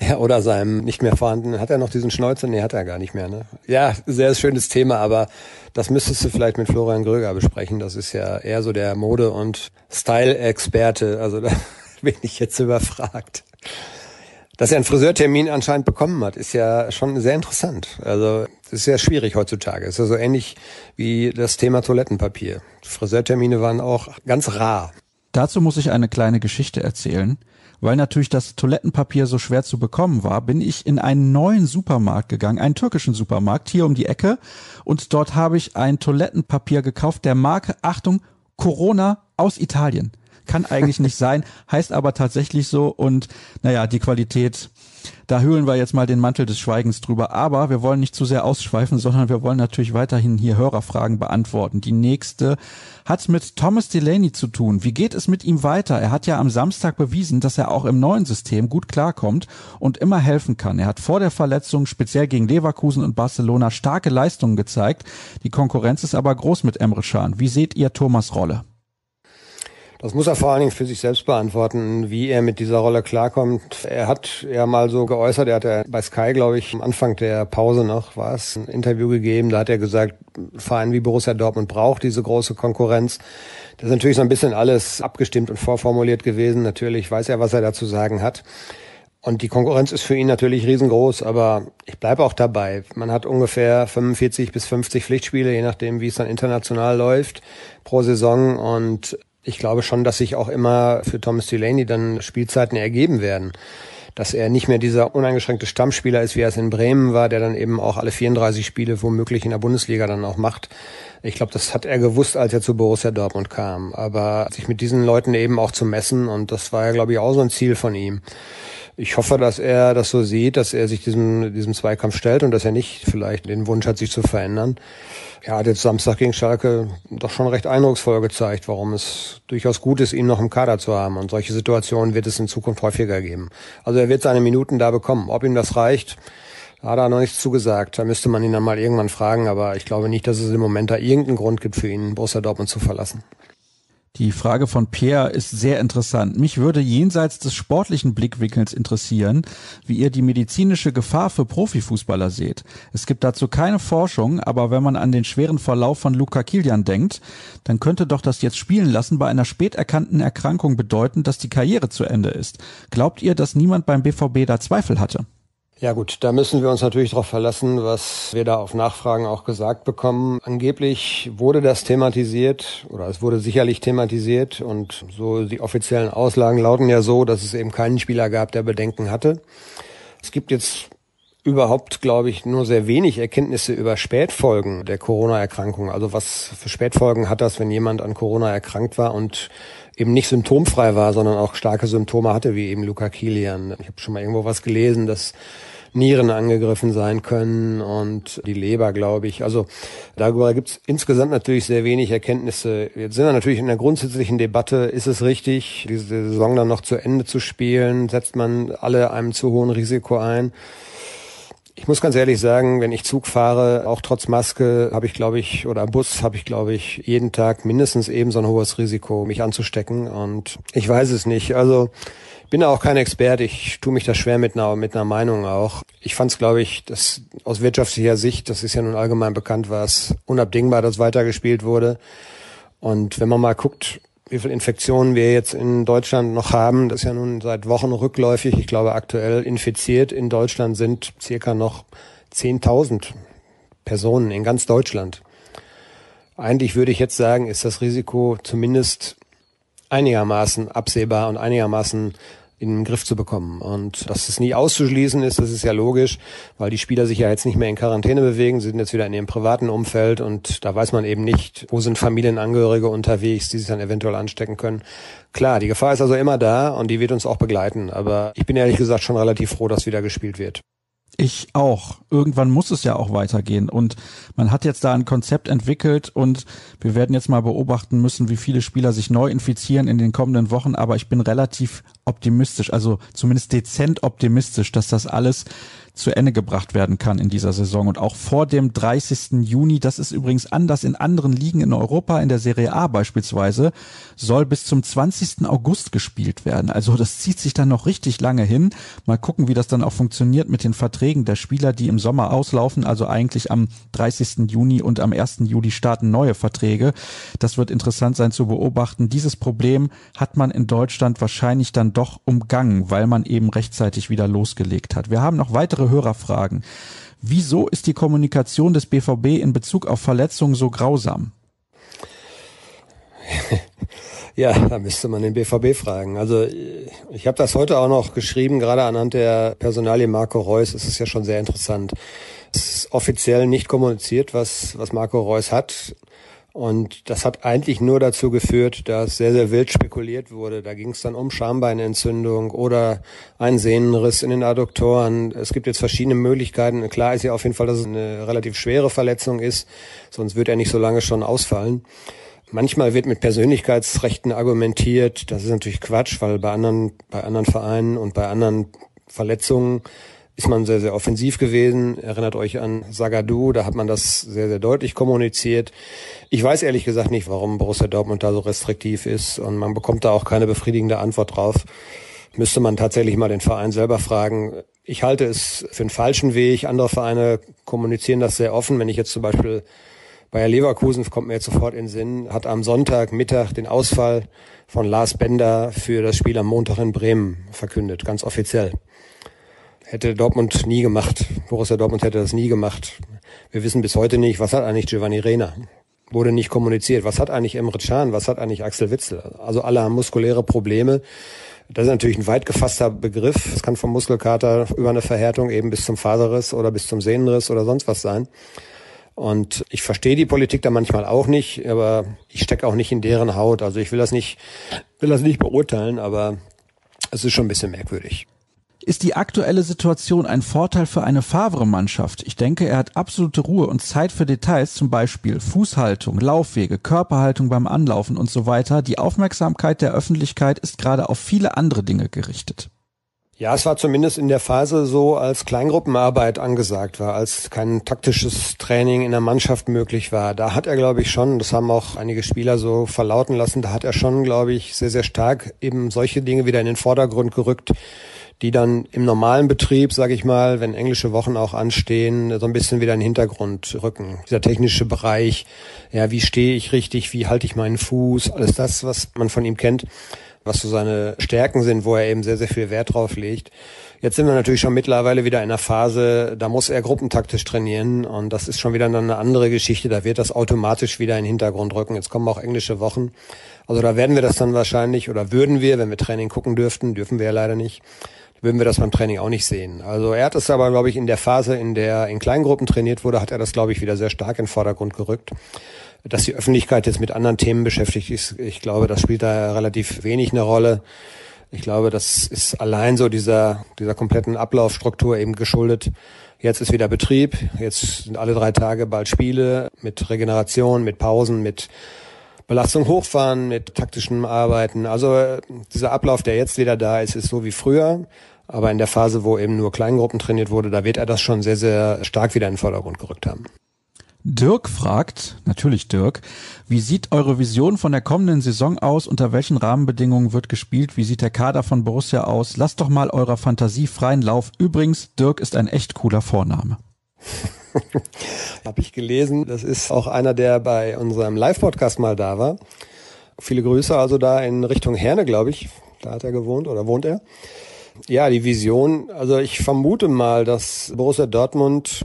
ja, oder seinem nicht mehr vorhandenen, hat er noch diesen Schnäuzer? Nee, hat er gar nicht mehr, ne? Ja, sehr schönes Thema, aber das müsstest du vielleicht mit Florian Gröger besprechen. Das ist ja eher so der Mode- und Style-Experte. Also da bin ich jetzt überfragt. Dass er einen Friseurtermin anscheinend bekommen hat, ist ja schon sehr interessant. Also ist sehr schwierig heutzutage. Ist ja so ähnlich wie das Thema Toilettenpapier. Friseurtermine waren auch ganz rar. Dazu muss ich eine kleine Geschichte erzählen. Weil natürlich das Toilettenpapier so schwer zu bekommen war, bin ich in einen neuen Supermarkt gegangen, einen türkischen Supermarkt hier um die Ecke. Und dort habe ich ein Toilettenpapier gekauft der Marke, Achtung, Corona aus Italien. Kann eigentlich nicht sein, heißt aber tatsächlich so. Und naja, die Qualität da hüllen wir jetzt mal den Mantel des Schweigens drüber. Aber wir wollen nicht zu sehr ausschweifen, sondern wir wollen natürlich weiterhin hier Hörerfragen beantworten. Die nächste hat mit Thomas Delaney zu tun. Wie geht es mit ihm weiter? Er hat ja am Samstag bewiesen, dass er auch im neuen System gut klarkommt und immer helfen kann. Er hat vor der Verletzung speziell gegen Leverkusen und Barcelona starke Leistungen gezeigt. Die Konkurrenz ist aber groß mit Emre Can. Wie seht ihr Thomas Rolle? Das muss er vor allen Dingen für sich selbst beantworten, wie er mit dieser Rolle klarkommt. Er hat ja mal so geäußert, er hat ja bei Sky, glaube ich, am Anfang der Pause noch, war es, ein Interview gegeben, da hat er gesagt, Verein wie Borussia Dortmund braucht diese große Konkurrenz. Das ist natürlich so ein bisschen alles abgestimmt und vorformuliert gewesen. Natürlich weiß er, was er dazu sagen hat. Und die Konkurrenz ist für ihn natürlich riesengroß, aber ich bleibe auch dabei. Man hat ungefähr 45 bis 50 Pflichtspiele, je nachdem, wie es dann international läuft, pro Saison. Und ich glaube schon, dass sich auch immer für Thomas Delaney dann Spielzeiten ergeben werden. Dass er nicht mehr dieser uneingeschränkte Stammspieler ist, wie er es in Bremen war, der dann eben auch alle 34 Spiele womöglich in der Bundesliga dann auch macht. Ich glaube, das hat er gewusst, als er zu Borussia Dortmund kam. Aber sich mit diesen Leuten eben auch zu messen, und das war ja, glaube ich, auch so ein Ziel von ihm ich hoffe, dass er das so sieht, dass er sich diesem, diesem Zweikampf stellt und dass er nicht vielleicht den Wunsch hat, sich zu verändern. Er hat jetzt Samstag gegen Schalke doch schon recht eindrucksvoll gezeigt, warum es durchaus gut ist, ihn noch im Kader zu haben. Und solche Situationen wird es in Zukunft häufiger geben. Also er wird seine Minuten da bekommen. Ob ihm das reicht, hat er noch nichts zugesagt. Da müsste man ihn dann mal irgendwann fragen. Aber ich glaube nicht, dass es im Moment da irgendeinen Grund gibt für ihn, Borussia Dortmund zu verlassen. Die Frage von Pierre ist sehr interessant. Mich würde jenseits des sportlichen Blickwinkels interessieren, wie ihr die medizinische Gefahr für Profifußballer seht. Es gibt dazu keine Forschung, aber wenn man an den schweren Verlauf von Luca Kilian denkt, dann könnte doch das jetzt spielen lassen bei einer spät erkannten Erkrankung bedeuten, dass die Karriere zu Ende ist. Glaubt ihr, dass niemand beim BVB da Zweifel hatte? Ja gut, da müssen wir uns natürlich darauf verlassen, was wir da auf Nachfragen auch gesagt bekommen. Angeblich wurde das thematisiert oder es wurde sicherlich thematisiert und so die offiziellen Auslagen lauten ja so, dass es eben keinen Spieler gab, der Bedenken hatte. Es gibt jetzt überhaupt, glaube ich, nur sehr wenig Erkenntnisse über Spätfolgen der Corona-Erkrankung. Also was für Spätfolgen hat das, wenn jemand an Corona erkrankt war und eben nicht symptomfrei war, sondern auch starke Symptome hatte, wie eben Luca Kilian. Ich habe schon mal irgendwo was gelesen, dass Nieren angegriffen sein können und die Leber, glaube ich. Also darüber gibt es insgesamt natürlich sehr wenig Erkenntnisse. Jetzt sind wir natürlich in der grundsätzlichen Debatte, ist es richtig, diese Saison dann noch zu Ende zu spielen? Setzt man alle einem zu hohen Risiko ein? Ich muss ganz ehrlich sagen, wenn ich Zug fahre, auch trotz Maske, habe ich, glaube ich, oder Bus habe ich, glaube ich, jeden Tag mindestens eben so ein hohes Risiko, mich anzustecken. Und ich weiß es nicht. Also bin auch kein Experte. Ich tue mich da schwer mit einer, mit einer Meinung auch. Ich fand es, glaube ich, dass aus wirtschaftlicher Sicht, das ist ja nun allgemein bekannt, war es unabdingbar, dass weitergespielt wurde. Und wenn man mal guckt, wie viele Infektionen wir jetzt in Deutschland noch haben. Das ist ja nun seit Wochen rückläufig. Ich glaube, aktuell infiziert in Deutschland sind circa noch 10.000 Personen in ganz Deutschland. Eigentlich würde ich jetzt sagen, ist das Risiko zumindest einigermaßen absehbar und einigermaßen in den Griff zu bekommen. Und dass es nie auszuschließen ist, das ist ja logisch, weil die Spieler sich ja jetzt nicht mehr in Quarantäne bewegen, sie sind jetzt wieder in ihrem privaten Umfeld und da weiß man eben nicht, wo sind Familienangehörige unterwegs, die sich dann eventuell anstecken können. Klar, die Gefahr ist also immer da und die wird uns auch begleiten, aber ich bin ehrlich gesagt schon relativ froh, dass wieder gespielt wird. Ich auch. Irgendwann muss es ja auch weitergehen. Und man hat jetzt da ein Konzept entwickelt und wir werden jetzt mal beobachten müssen, wie viele Spieler sich neu infizieren in den kommenden Wochen. Aber ich bin relativ optimistisch, also zumindest dezent optimistisch, dass das alles zu Ende gebracht werden kann in dieser Saison und auch vor dem 30. Juni. Das ist übrigens anders in anderen Ligen in Europa, in der Serie A beispielsweise, soll bis zum 20. August gespielt werden. Also das zieht sich dann noch richtig lange hin. Mal gucken, wie das dann auch funktioniert mit den Verträgen der Spieler, die im Sommer auslaufen. Also eigentlich am 30. Juni und am 1. Juli starten neue Verträge. Das wird interessant sein zu beobachten. Dieses Problem hat man in Deutschland wahrscheinlich dann doch umgangen, weil man eben rechtzeitig wieder losgelegt hat. Wir haben noch weitere weitere Hörerfragen. Wieso ist die Kommunikation des BVB in Bezug auf Verletzungen so grausam? Ja, da müsste man den BVB fragen. Also ich habe das heute auch noch geschrieben, gerade anhand der Personalie Marco Reus ist es ja schon sehr interessant. Es ist offiziell nicht kommuniziert, was, was Marco Reus hat. Und das hat eigentlich nur dazu geführt, dass sehr, sehr wild spekuliert wurde. Da ging es dann um Schambeinentzündung oder einen Sehnenriss in den Adduktoren. Es gibt jetzt verschiedene Möglichkeiten. Klar ist ja auf jeden Fall, dass es eine relativ schwere Verletzung ist, sonst wird er nicht so lange schon ausfallen. Manchmal wird mit Persönlichkeitsrechten argumentiert. Das ist natürlich Quatsch, weil bei anderen, bei anderen Vereinen und bei anderen Verletzungen ist man sehr, sehr offensiv gewesen. Erinnert euch an Sagadu, da hat man das sehr, sehr deutlich kommuniziert. Ich weiß ehrlich gesagt nicht, warum Borussia Dortmund da so restriktiv ist und man bekommt da auch keine befriedigende Antwort drauf. Müsste man tatsächlich mal den Verein selber fragen. Ich halte es für einen falschen Weg. Andere Vereine kommunizieren das sehr offen. Wenn ich jetzt zum Beispiel Bayer Leverkusen kommt mir jetzt sofort in den Sinn, hat am Sonntag Mittag den Ausfall von Lars Bender für das Spiel am Montag in Bremen verkündet, ganz offiziell hätte Dortmund nie gemacht. Borussia Dortmund hätte das nie gemacht. Wir wissen bis heute nicht, was hat eigentlich Giovanni Rehner? Wurde nicht kommuniziert. Was hat eigentlich Emre Can? Was hat eigentlich Axel Witzel? Also alle haben muskuläre Probleme. Das ist natürlich ein weit gefasster Begriff. Es kann vom Muskelkater über eine Verhärtung eben bis zum Faserriss oder bis zum Sehnenriss oder sonst was sein. Und ich verstehe die Politik da manchmal auch nicht, aber ich stecke auch nicht in deren Haut. Also ich will das nicht, will das nicht beurteilen, aber es ist schon ein bisschen merkwürdig. Ist die aktuelle Situation ein Vorteil für eine Favre-Mannschaft? Ich denke, er hat absolute Ruhe und Zeit für Details, zum Beispiel Fußhaltung, Laufwege, Körperhaltung beim Anlaufen und so weiter. Die Aufmerksamkeit der Öffentlichkeit ist gerade auf viele andere Dinge gerichtet. Ja, es war zumindest in der Phase so, als Kleingruppenarbeit angesagt war, als kein taktisches Training in der Mannschaft möglich war. Da hat er, glaube ich, schon, das haben auch einige Spieler so verlauten lassen, da hat er schon, glaube ich, sehr, sehr stark eben solche Dinge wieder in den Vordergrund gerückt, die dann im normalen Betrieb, sage ich mal, wenn englische Wochen auch anstehen, so ein bisschen wieder in den Hintergrund rücken. Dieser technische Bereich, ja, wie stehe ich richtig, wie halte ich meinen Fuß, alles das, was man von ihm kennt, was so seine Stärken sind, wo er eben sehr, sehr viel Wert drauf legt. Jetzt sind wir natürlich schon mittlerweile wieder in einer Phase, da muss er gruppentaktisch trainieren und das ist schon wieder eine andere Geschichte. Da wird das automatisch wieder in den Hintergrund rücken. Jetzt kommen auch englische Wochen. Also da werden wir das dann wahrscheinlich oder würden wir, wenn wir Training gucken dürften, dürfen wir ja leider nicht, würden wir das beim Training auch nicht sehen. Also er hat es aber, glaube ich, in der Phase, in der in Kleingruppen trainiert wurde, hat er das, glaube ich, wieder sehr stark in den Vordergrund gerückt. Dass die Öffentlichkeit jetzt mit anderen Themen beschäftigt ist, ich glaube, das spielt da relativ wenig eine Rolle. Ich glaube, das ist allein so dieser, dieser kompletten Ablaufstruktur eben geschuldet. Jetzt ist wieder Betrieb, jetzt sind alle drei Tage bald Spiele mit Regeneration, mit Pausen, mit Belastung hochfahren, mit taktischen Arbeiten. Also dieser Ablauf, der jetzt wieder da ist, ist so wie früher. Aber in der Phase, wo eben nur Kleingruppen trainiert wurde, da wird er das schon sehr, sehr stark wieder in den Vordergrund gerückt haben. Dirk fragt, natürlich Dirk, wie sieht eure Vision von der kommenden Saison aus? Unter welchen Rahmenbedingungen wird gespielt? Wie sieht der Kader von Borussia aus? Lasst doch mal eurer Fantasie freien Lauf. Übrigens, Dirk ist ein echt cooler Vorname. Habe ich gelesen. Das ist auch einer, der bei unserem Live-Podcast mal da war. Viele Grüße also da in Richtung Herne, glaube ich. Da hat er gewohnt oder wohnt er. Ja, die Vision. Also ich vermute mal, dass Borussia Dortmund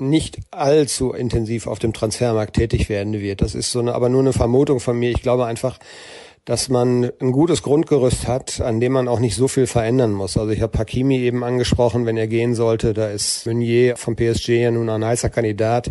nicht allzu intensiv auf dem Transfermarkt tätig werden wird. Das ist so eine, aber nur eine Vermutung von mir. Ich glaube einfach, dass man ein gutes Grundgerüst hat, an dem man auch nicht so viel verändern muss. Also ich habe Hakimi eben angesprochen, wenn er gehen sollte, da ist Meunier vom PSG ja nun ein heißer Kandidat.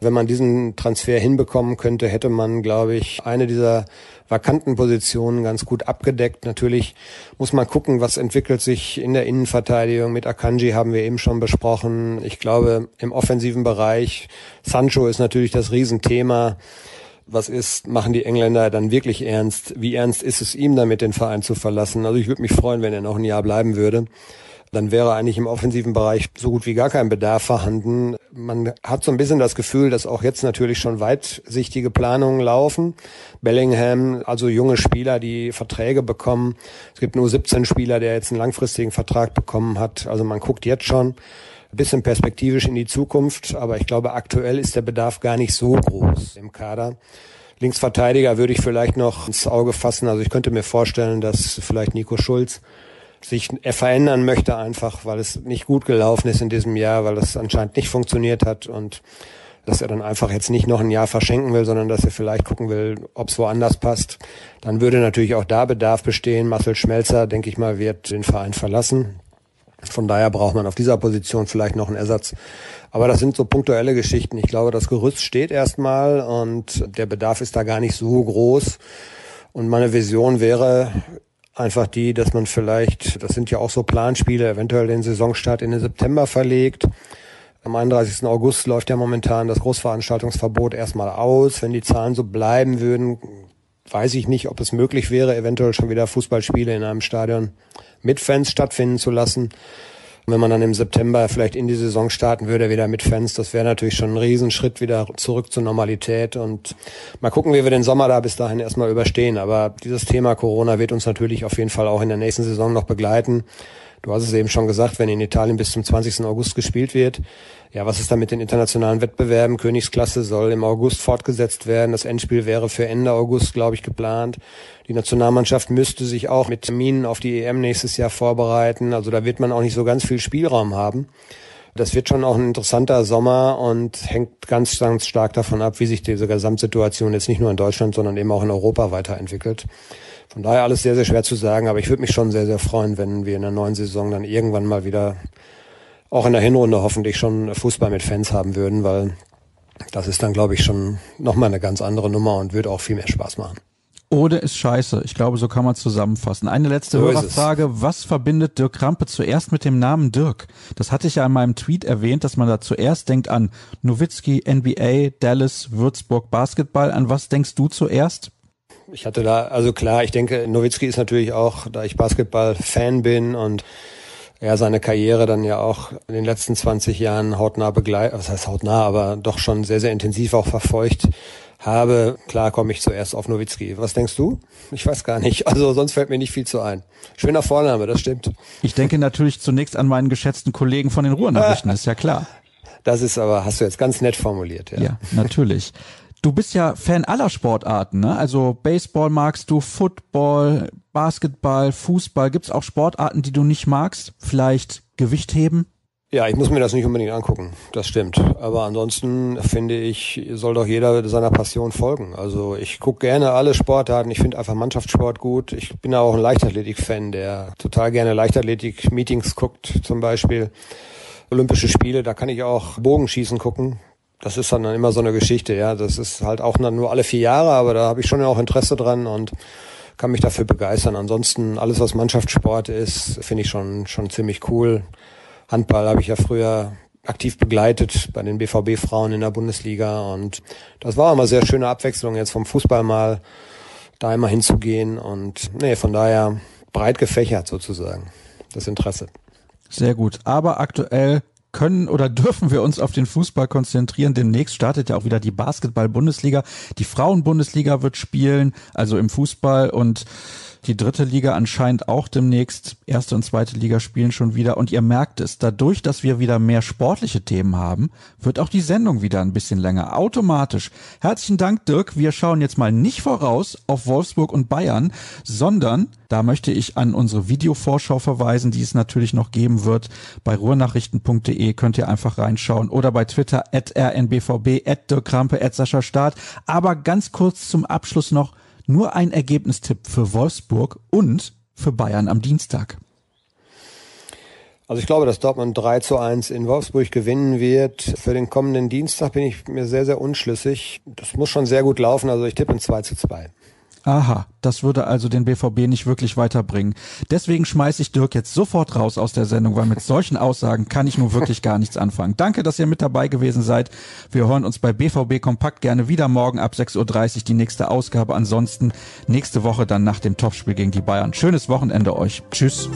Wenn man diesen Transfer hinbekommen könnte, hätte man, glaube ich, eine dieser vakanten Positionen ganz gut abgedeckt. Natürlich muss man gucken, was entwickelt sich in der Innenverteidigung. Mit Akanji haben wir eben schon besprochen. Ich glaube, im offensiven Bereich, Sancho ist natürlich das Riesenthema. Was ist, machen die Engländer dann wirklich ernst? Wie ernst ist es ihm damit, den Verein zu verlassen? Also ich würde mich freuen, wenn er noch ein Jahr bleiben würde dann wäre eigentlich im offensiven Bereich so gut wie gar kein Bedarf vorhanden. Man hat so ein bisschen das Gefühl, dass auch jetzt natürlich schon weitsichtige Planungen laufen. Bellingham, also junge Spieler, die Verträge bekommen. Es gibt nur 17 Spieler, der jetzt einen langfristigen Vertrag bekommen hat. Also man guckt jetzt schon ein bisschen perspektivisch in die Zukunft, aber ich glaube, aktuell ist der Bedarf gar nicht so groß im Kader. Linksverteidiger würde ich vielleicht noch ins Auge fassen. Also ich könnte mir vorstellen, dass vielleicht Nico Schulz sich verändern möchte einfach, weil es nicht gut gelaufen ist in diesem Jahr, weil es anscheinend nicht funktioniert hat und dass er dann einfach jetzt nicht noch ein Jahr verschenken will, sondern dass er vielleicht gucken will, ob es woanders passt. Dann würde natürlich auch da Bedarf bestehen. Marcel Schmelzer, denke ich mal, wird den Verein verlassen. Von daher braucht man auf dieser Position vielleicht noch einen Ersatz. Aber das sind so punktuelle Geschichten. Ich glaube, das Gerüst steht erstmal und der Bedarf ist da gar nicht so groß. Und meine Vision wäre, einfach die, dass man vielleicht, das sind ja auch so Planspiele, eventuell den Saisonstart in den September verlegt. Am 31. August läuft ja momentan das Großveranstaltungsverbot erstmal aus. Wenn die Zahlen so bleiben würden, weiß ich nicht, ob es möglich wäre, eventuell schon wieder Fußballspiele in einem Stadion mit Fans stattfinden zu lassen. Wenn man dann im September vielleicht in die Saison starten würde, wieder mit Fans, das wäre natürlich schon ein Riesenschritt wieder zurück zur Normalität. Und mal gucken, wie wir den Sommer da bis dahin erstmal überstehen. Aber dieses Thema Corona wird uns natürlich auf jeden Fall auch in der nächsten Saison noch begleiten. Du hast es eben schon gesagt, wenn in Italien bis zum 20. August gespielt wird. Ja, was ist da mit den internationalen Wettbewerben? Königsklasse soll im August fortgesetzt werden. Das Endspiel wäre für Ende August, glaube ich, geplant. Die Nationalmannschaft müsste sich auch mit Terminen auf die EM nächstes Jahr vorbereiten. Also da wird man auch nicht so ganz viel Spielraum haben. Das wird schon auch ein interessanter Sommer und hängt ganz, ganz stark davon ab, wie sich diese Gesamtsituation jetzt nicht nur in Deutschland, sondern eben auch in Europa weiterentwickelt. Von daher alles sehr, sehr schwer zu sagen, aber ich würde mich schon sehr, sehr freuen, wenn wir in der neuen Saison dann irgendwann mal wieder auch in der Hinrunde hoffentlich schon Fußball mit Fans haben würden, weil das ist dann, glaube ich, schon nochmal eine ganz andere Nummer und würde auch viel mehr Spaß machen. Ode ist scheiße. Ich glaube, so kann man zusammenfassen. Eine letzte so Hörerfrage. Was verbindet Dirk Krampe zuerst mit dem Namen Dirk? Das hatte ich ja in meinem Tweet erwähnt, dass man da zuerst denkt an Nowitzki, NBA, Dallas, Würzburg, Basketball. An was denkst du zuerst? Ich hatte da, also klar, ich denke, Nowitzki ist natürlich auch, da ich Basketball-Fan bin und er seine Karriere dann ja auch in den letzten 20 Jahren hautnah begleitet, was heißt hautnah, aber doch schon sehr, sehr intensiv auch verfolgt habe. Klar komme ich zuerst auf Nowitzki. Was denkst du? Ich weiß gar nicht. Also sonst fällt mir nicht viel zu ein. Schöner Vorname, das stimmt. Ich denke natürlich zunächst an meinen geschätzten Kollegen von den Ruhrnachrichten, ist ja klar. Das ist aber, hast du jetzt ganz nett formuliert, ja. Ja, natürlich. Du bist ja Fan aller Sportarten, ne? Also Baseball magst du, Football, Basketball, Fußball. Gibt's auch Sportarten, die du nicht magst? Vielleicht Gewichtheben? Ja, ich muss mir das nicht unbedingt angucken. Das stimmt. Aber ansonsten finde ich, soll doch jeder seiner Passion folgen. Also ich gucke gerne alle Sportarten. Ich finde einfach Mannschaftssport gut. Ich bin auch ein Leichtathletik-Fan, der total gerne Leichtathletik-Meetings guckt, zum Beispiel. Olympische Spiele, da kann ich auch Bogenschießen gucken das ist dann immer so eine Geschichte, ja. Das ist halt auch nur alle vier Jahre, aber da habe ich schon auch Interesse dran und kann mich dafür begeistern. Ansonsten alles, was Mannschaftssport ist, finde ich schon, schon ziemlich cool. Handball habe ich ja früher aktiv begleitet bei den BVB-Frauen in der Bundesliga und das war immer sehr schöne Abwechslung jetzt vom Fußball mal da immer hinzugehen und nee, von daher breit gefächert sozusagen. das Interesse. Sehr gut. Aber aktuell können oder dürfen wir uns auf den Fußball konzentrieren. Demnächst startet ja auch wieder die Basketball-Bundesliga. Die Frauen-Bundesliga wird spielen, also im Fußball und die dritte Liga anscheinend auch demnächst. Erste und zweite Liga spielen schon wieder. Und ihr merkt es, dadurch, dass wir wieder mehr sportliche Themen haben, wird auch die Sendung wieder ein bisschen länger. Automatisch. Herzlichen Dank, Dirk. Wir schauen jetzt mal nicht voraus auf Wolfsburg und Bayern, sondern da möchte ich an unsere Videovorschau verweisen, die es natürlich noch geben wird. Bei ruhrnachrichten.de könnt ihr einfach reinschauen oder bei Twitter at rnbvb, at Dirk Krampe, at Sascha Staat. Aber ganz kurz zum Abschluss noch nur ein Ergebnistipp für Wolfsburg und für Bayern am Dienstag. Also ich glaube, dass Dortmund 3 zu 1 in Wolfsburg gewinnen wird. Für den kommenden Dienstag bin ich mir sehr, sehr unschlüssig. Das muss schon sehr gut laufen. Also ich tippe in 2 zu 2. Aha, das würde also den BVB nicht wirklich weiterbringen. Deswegen schmeiße ich Dirk jetzt sofort raus aus der Sendung, weil mit solchen Aussagen kann ich nun wirklich gar nichts anfangen. Danke, dass ihr mit dabei gewesen seid. Wir hören uns bei BVB Kompakt gerne wieder morgen ab 6.30 Uhr die nächste Ausgabe. Ansonsten nächste Woche dann nach dem Topspiel gegen die Bayern. Schönes Wochenende euch. Tschüss.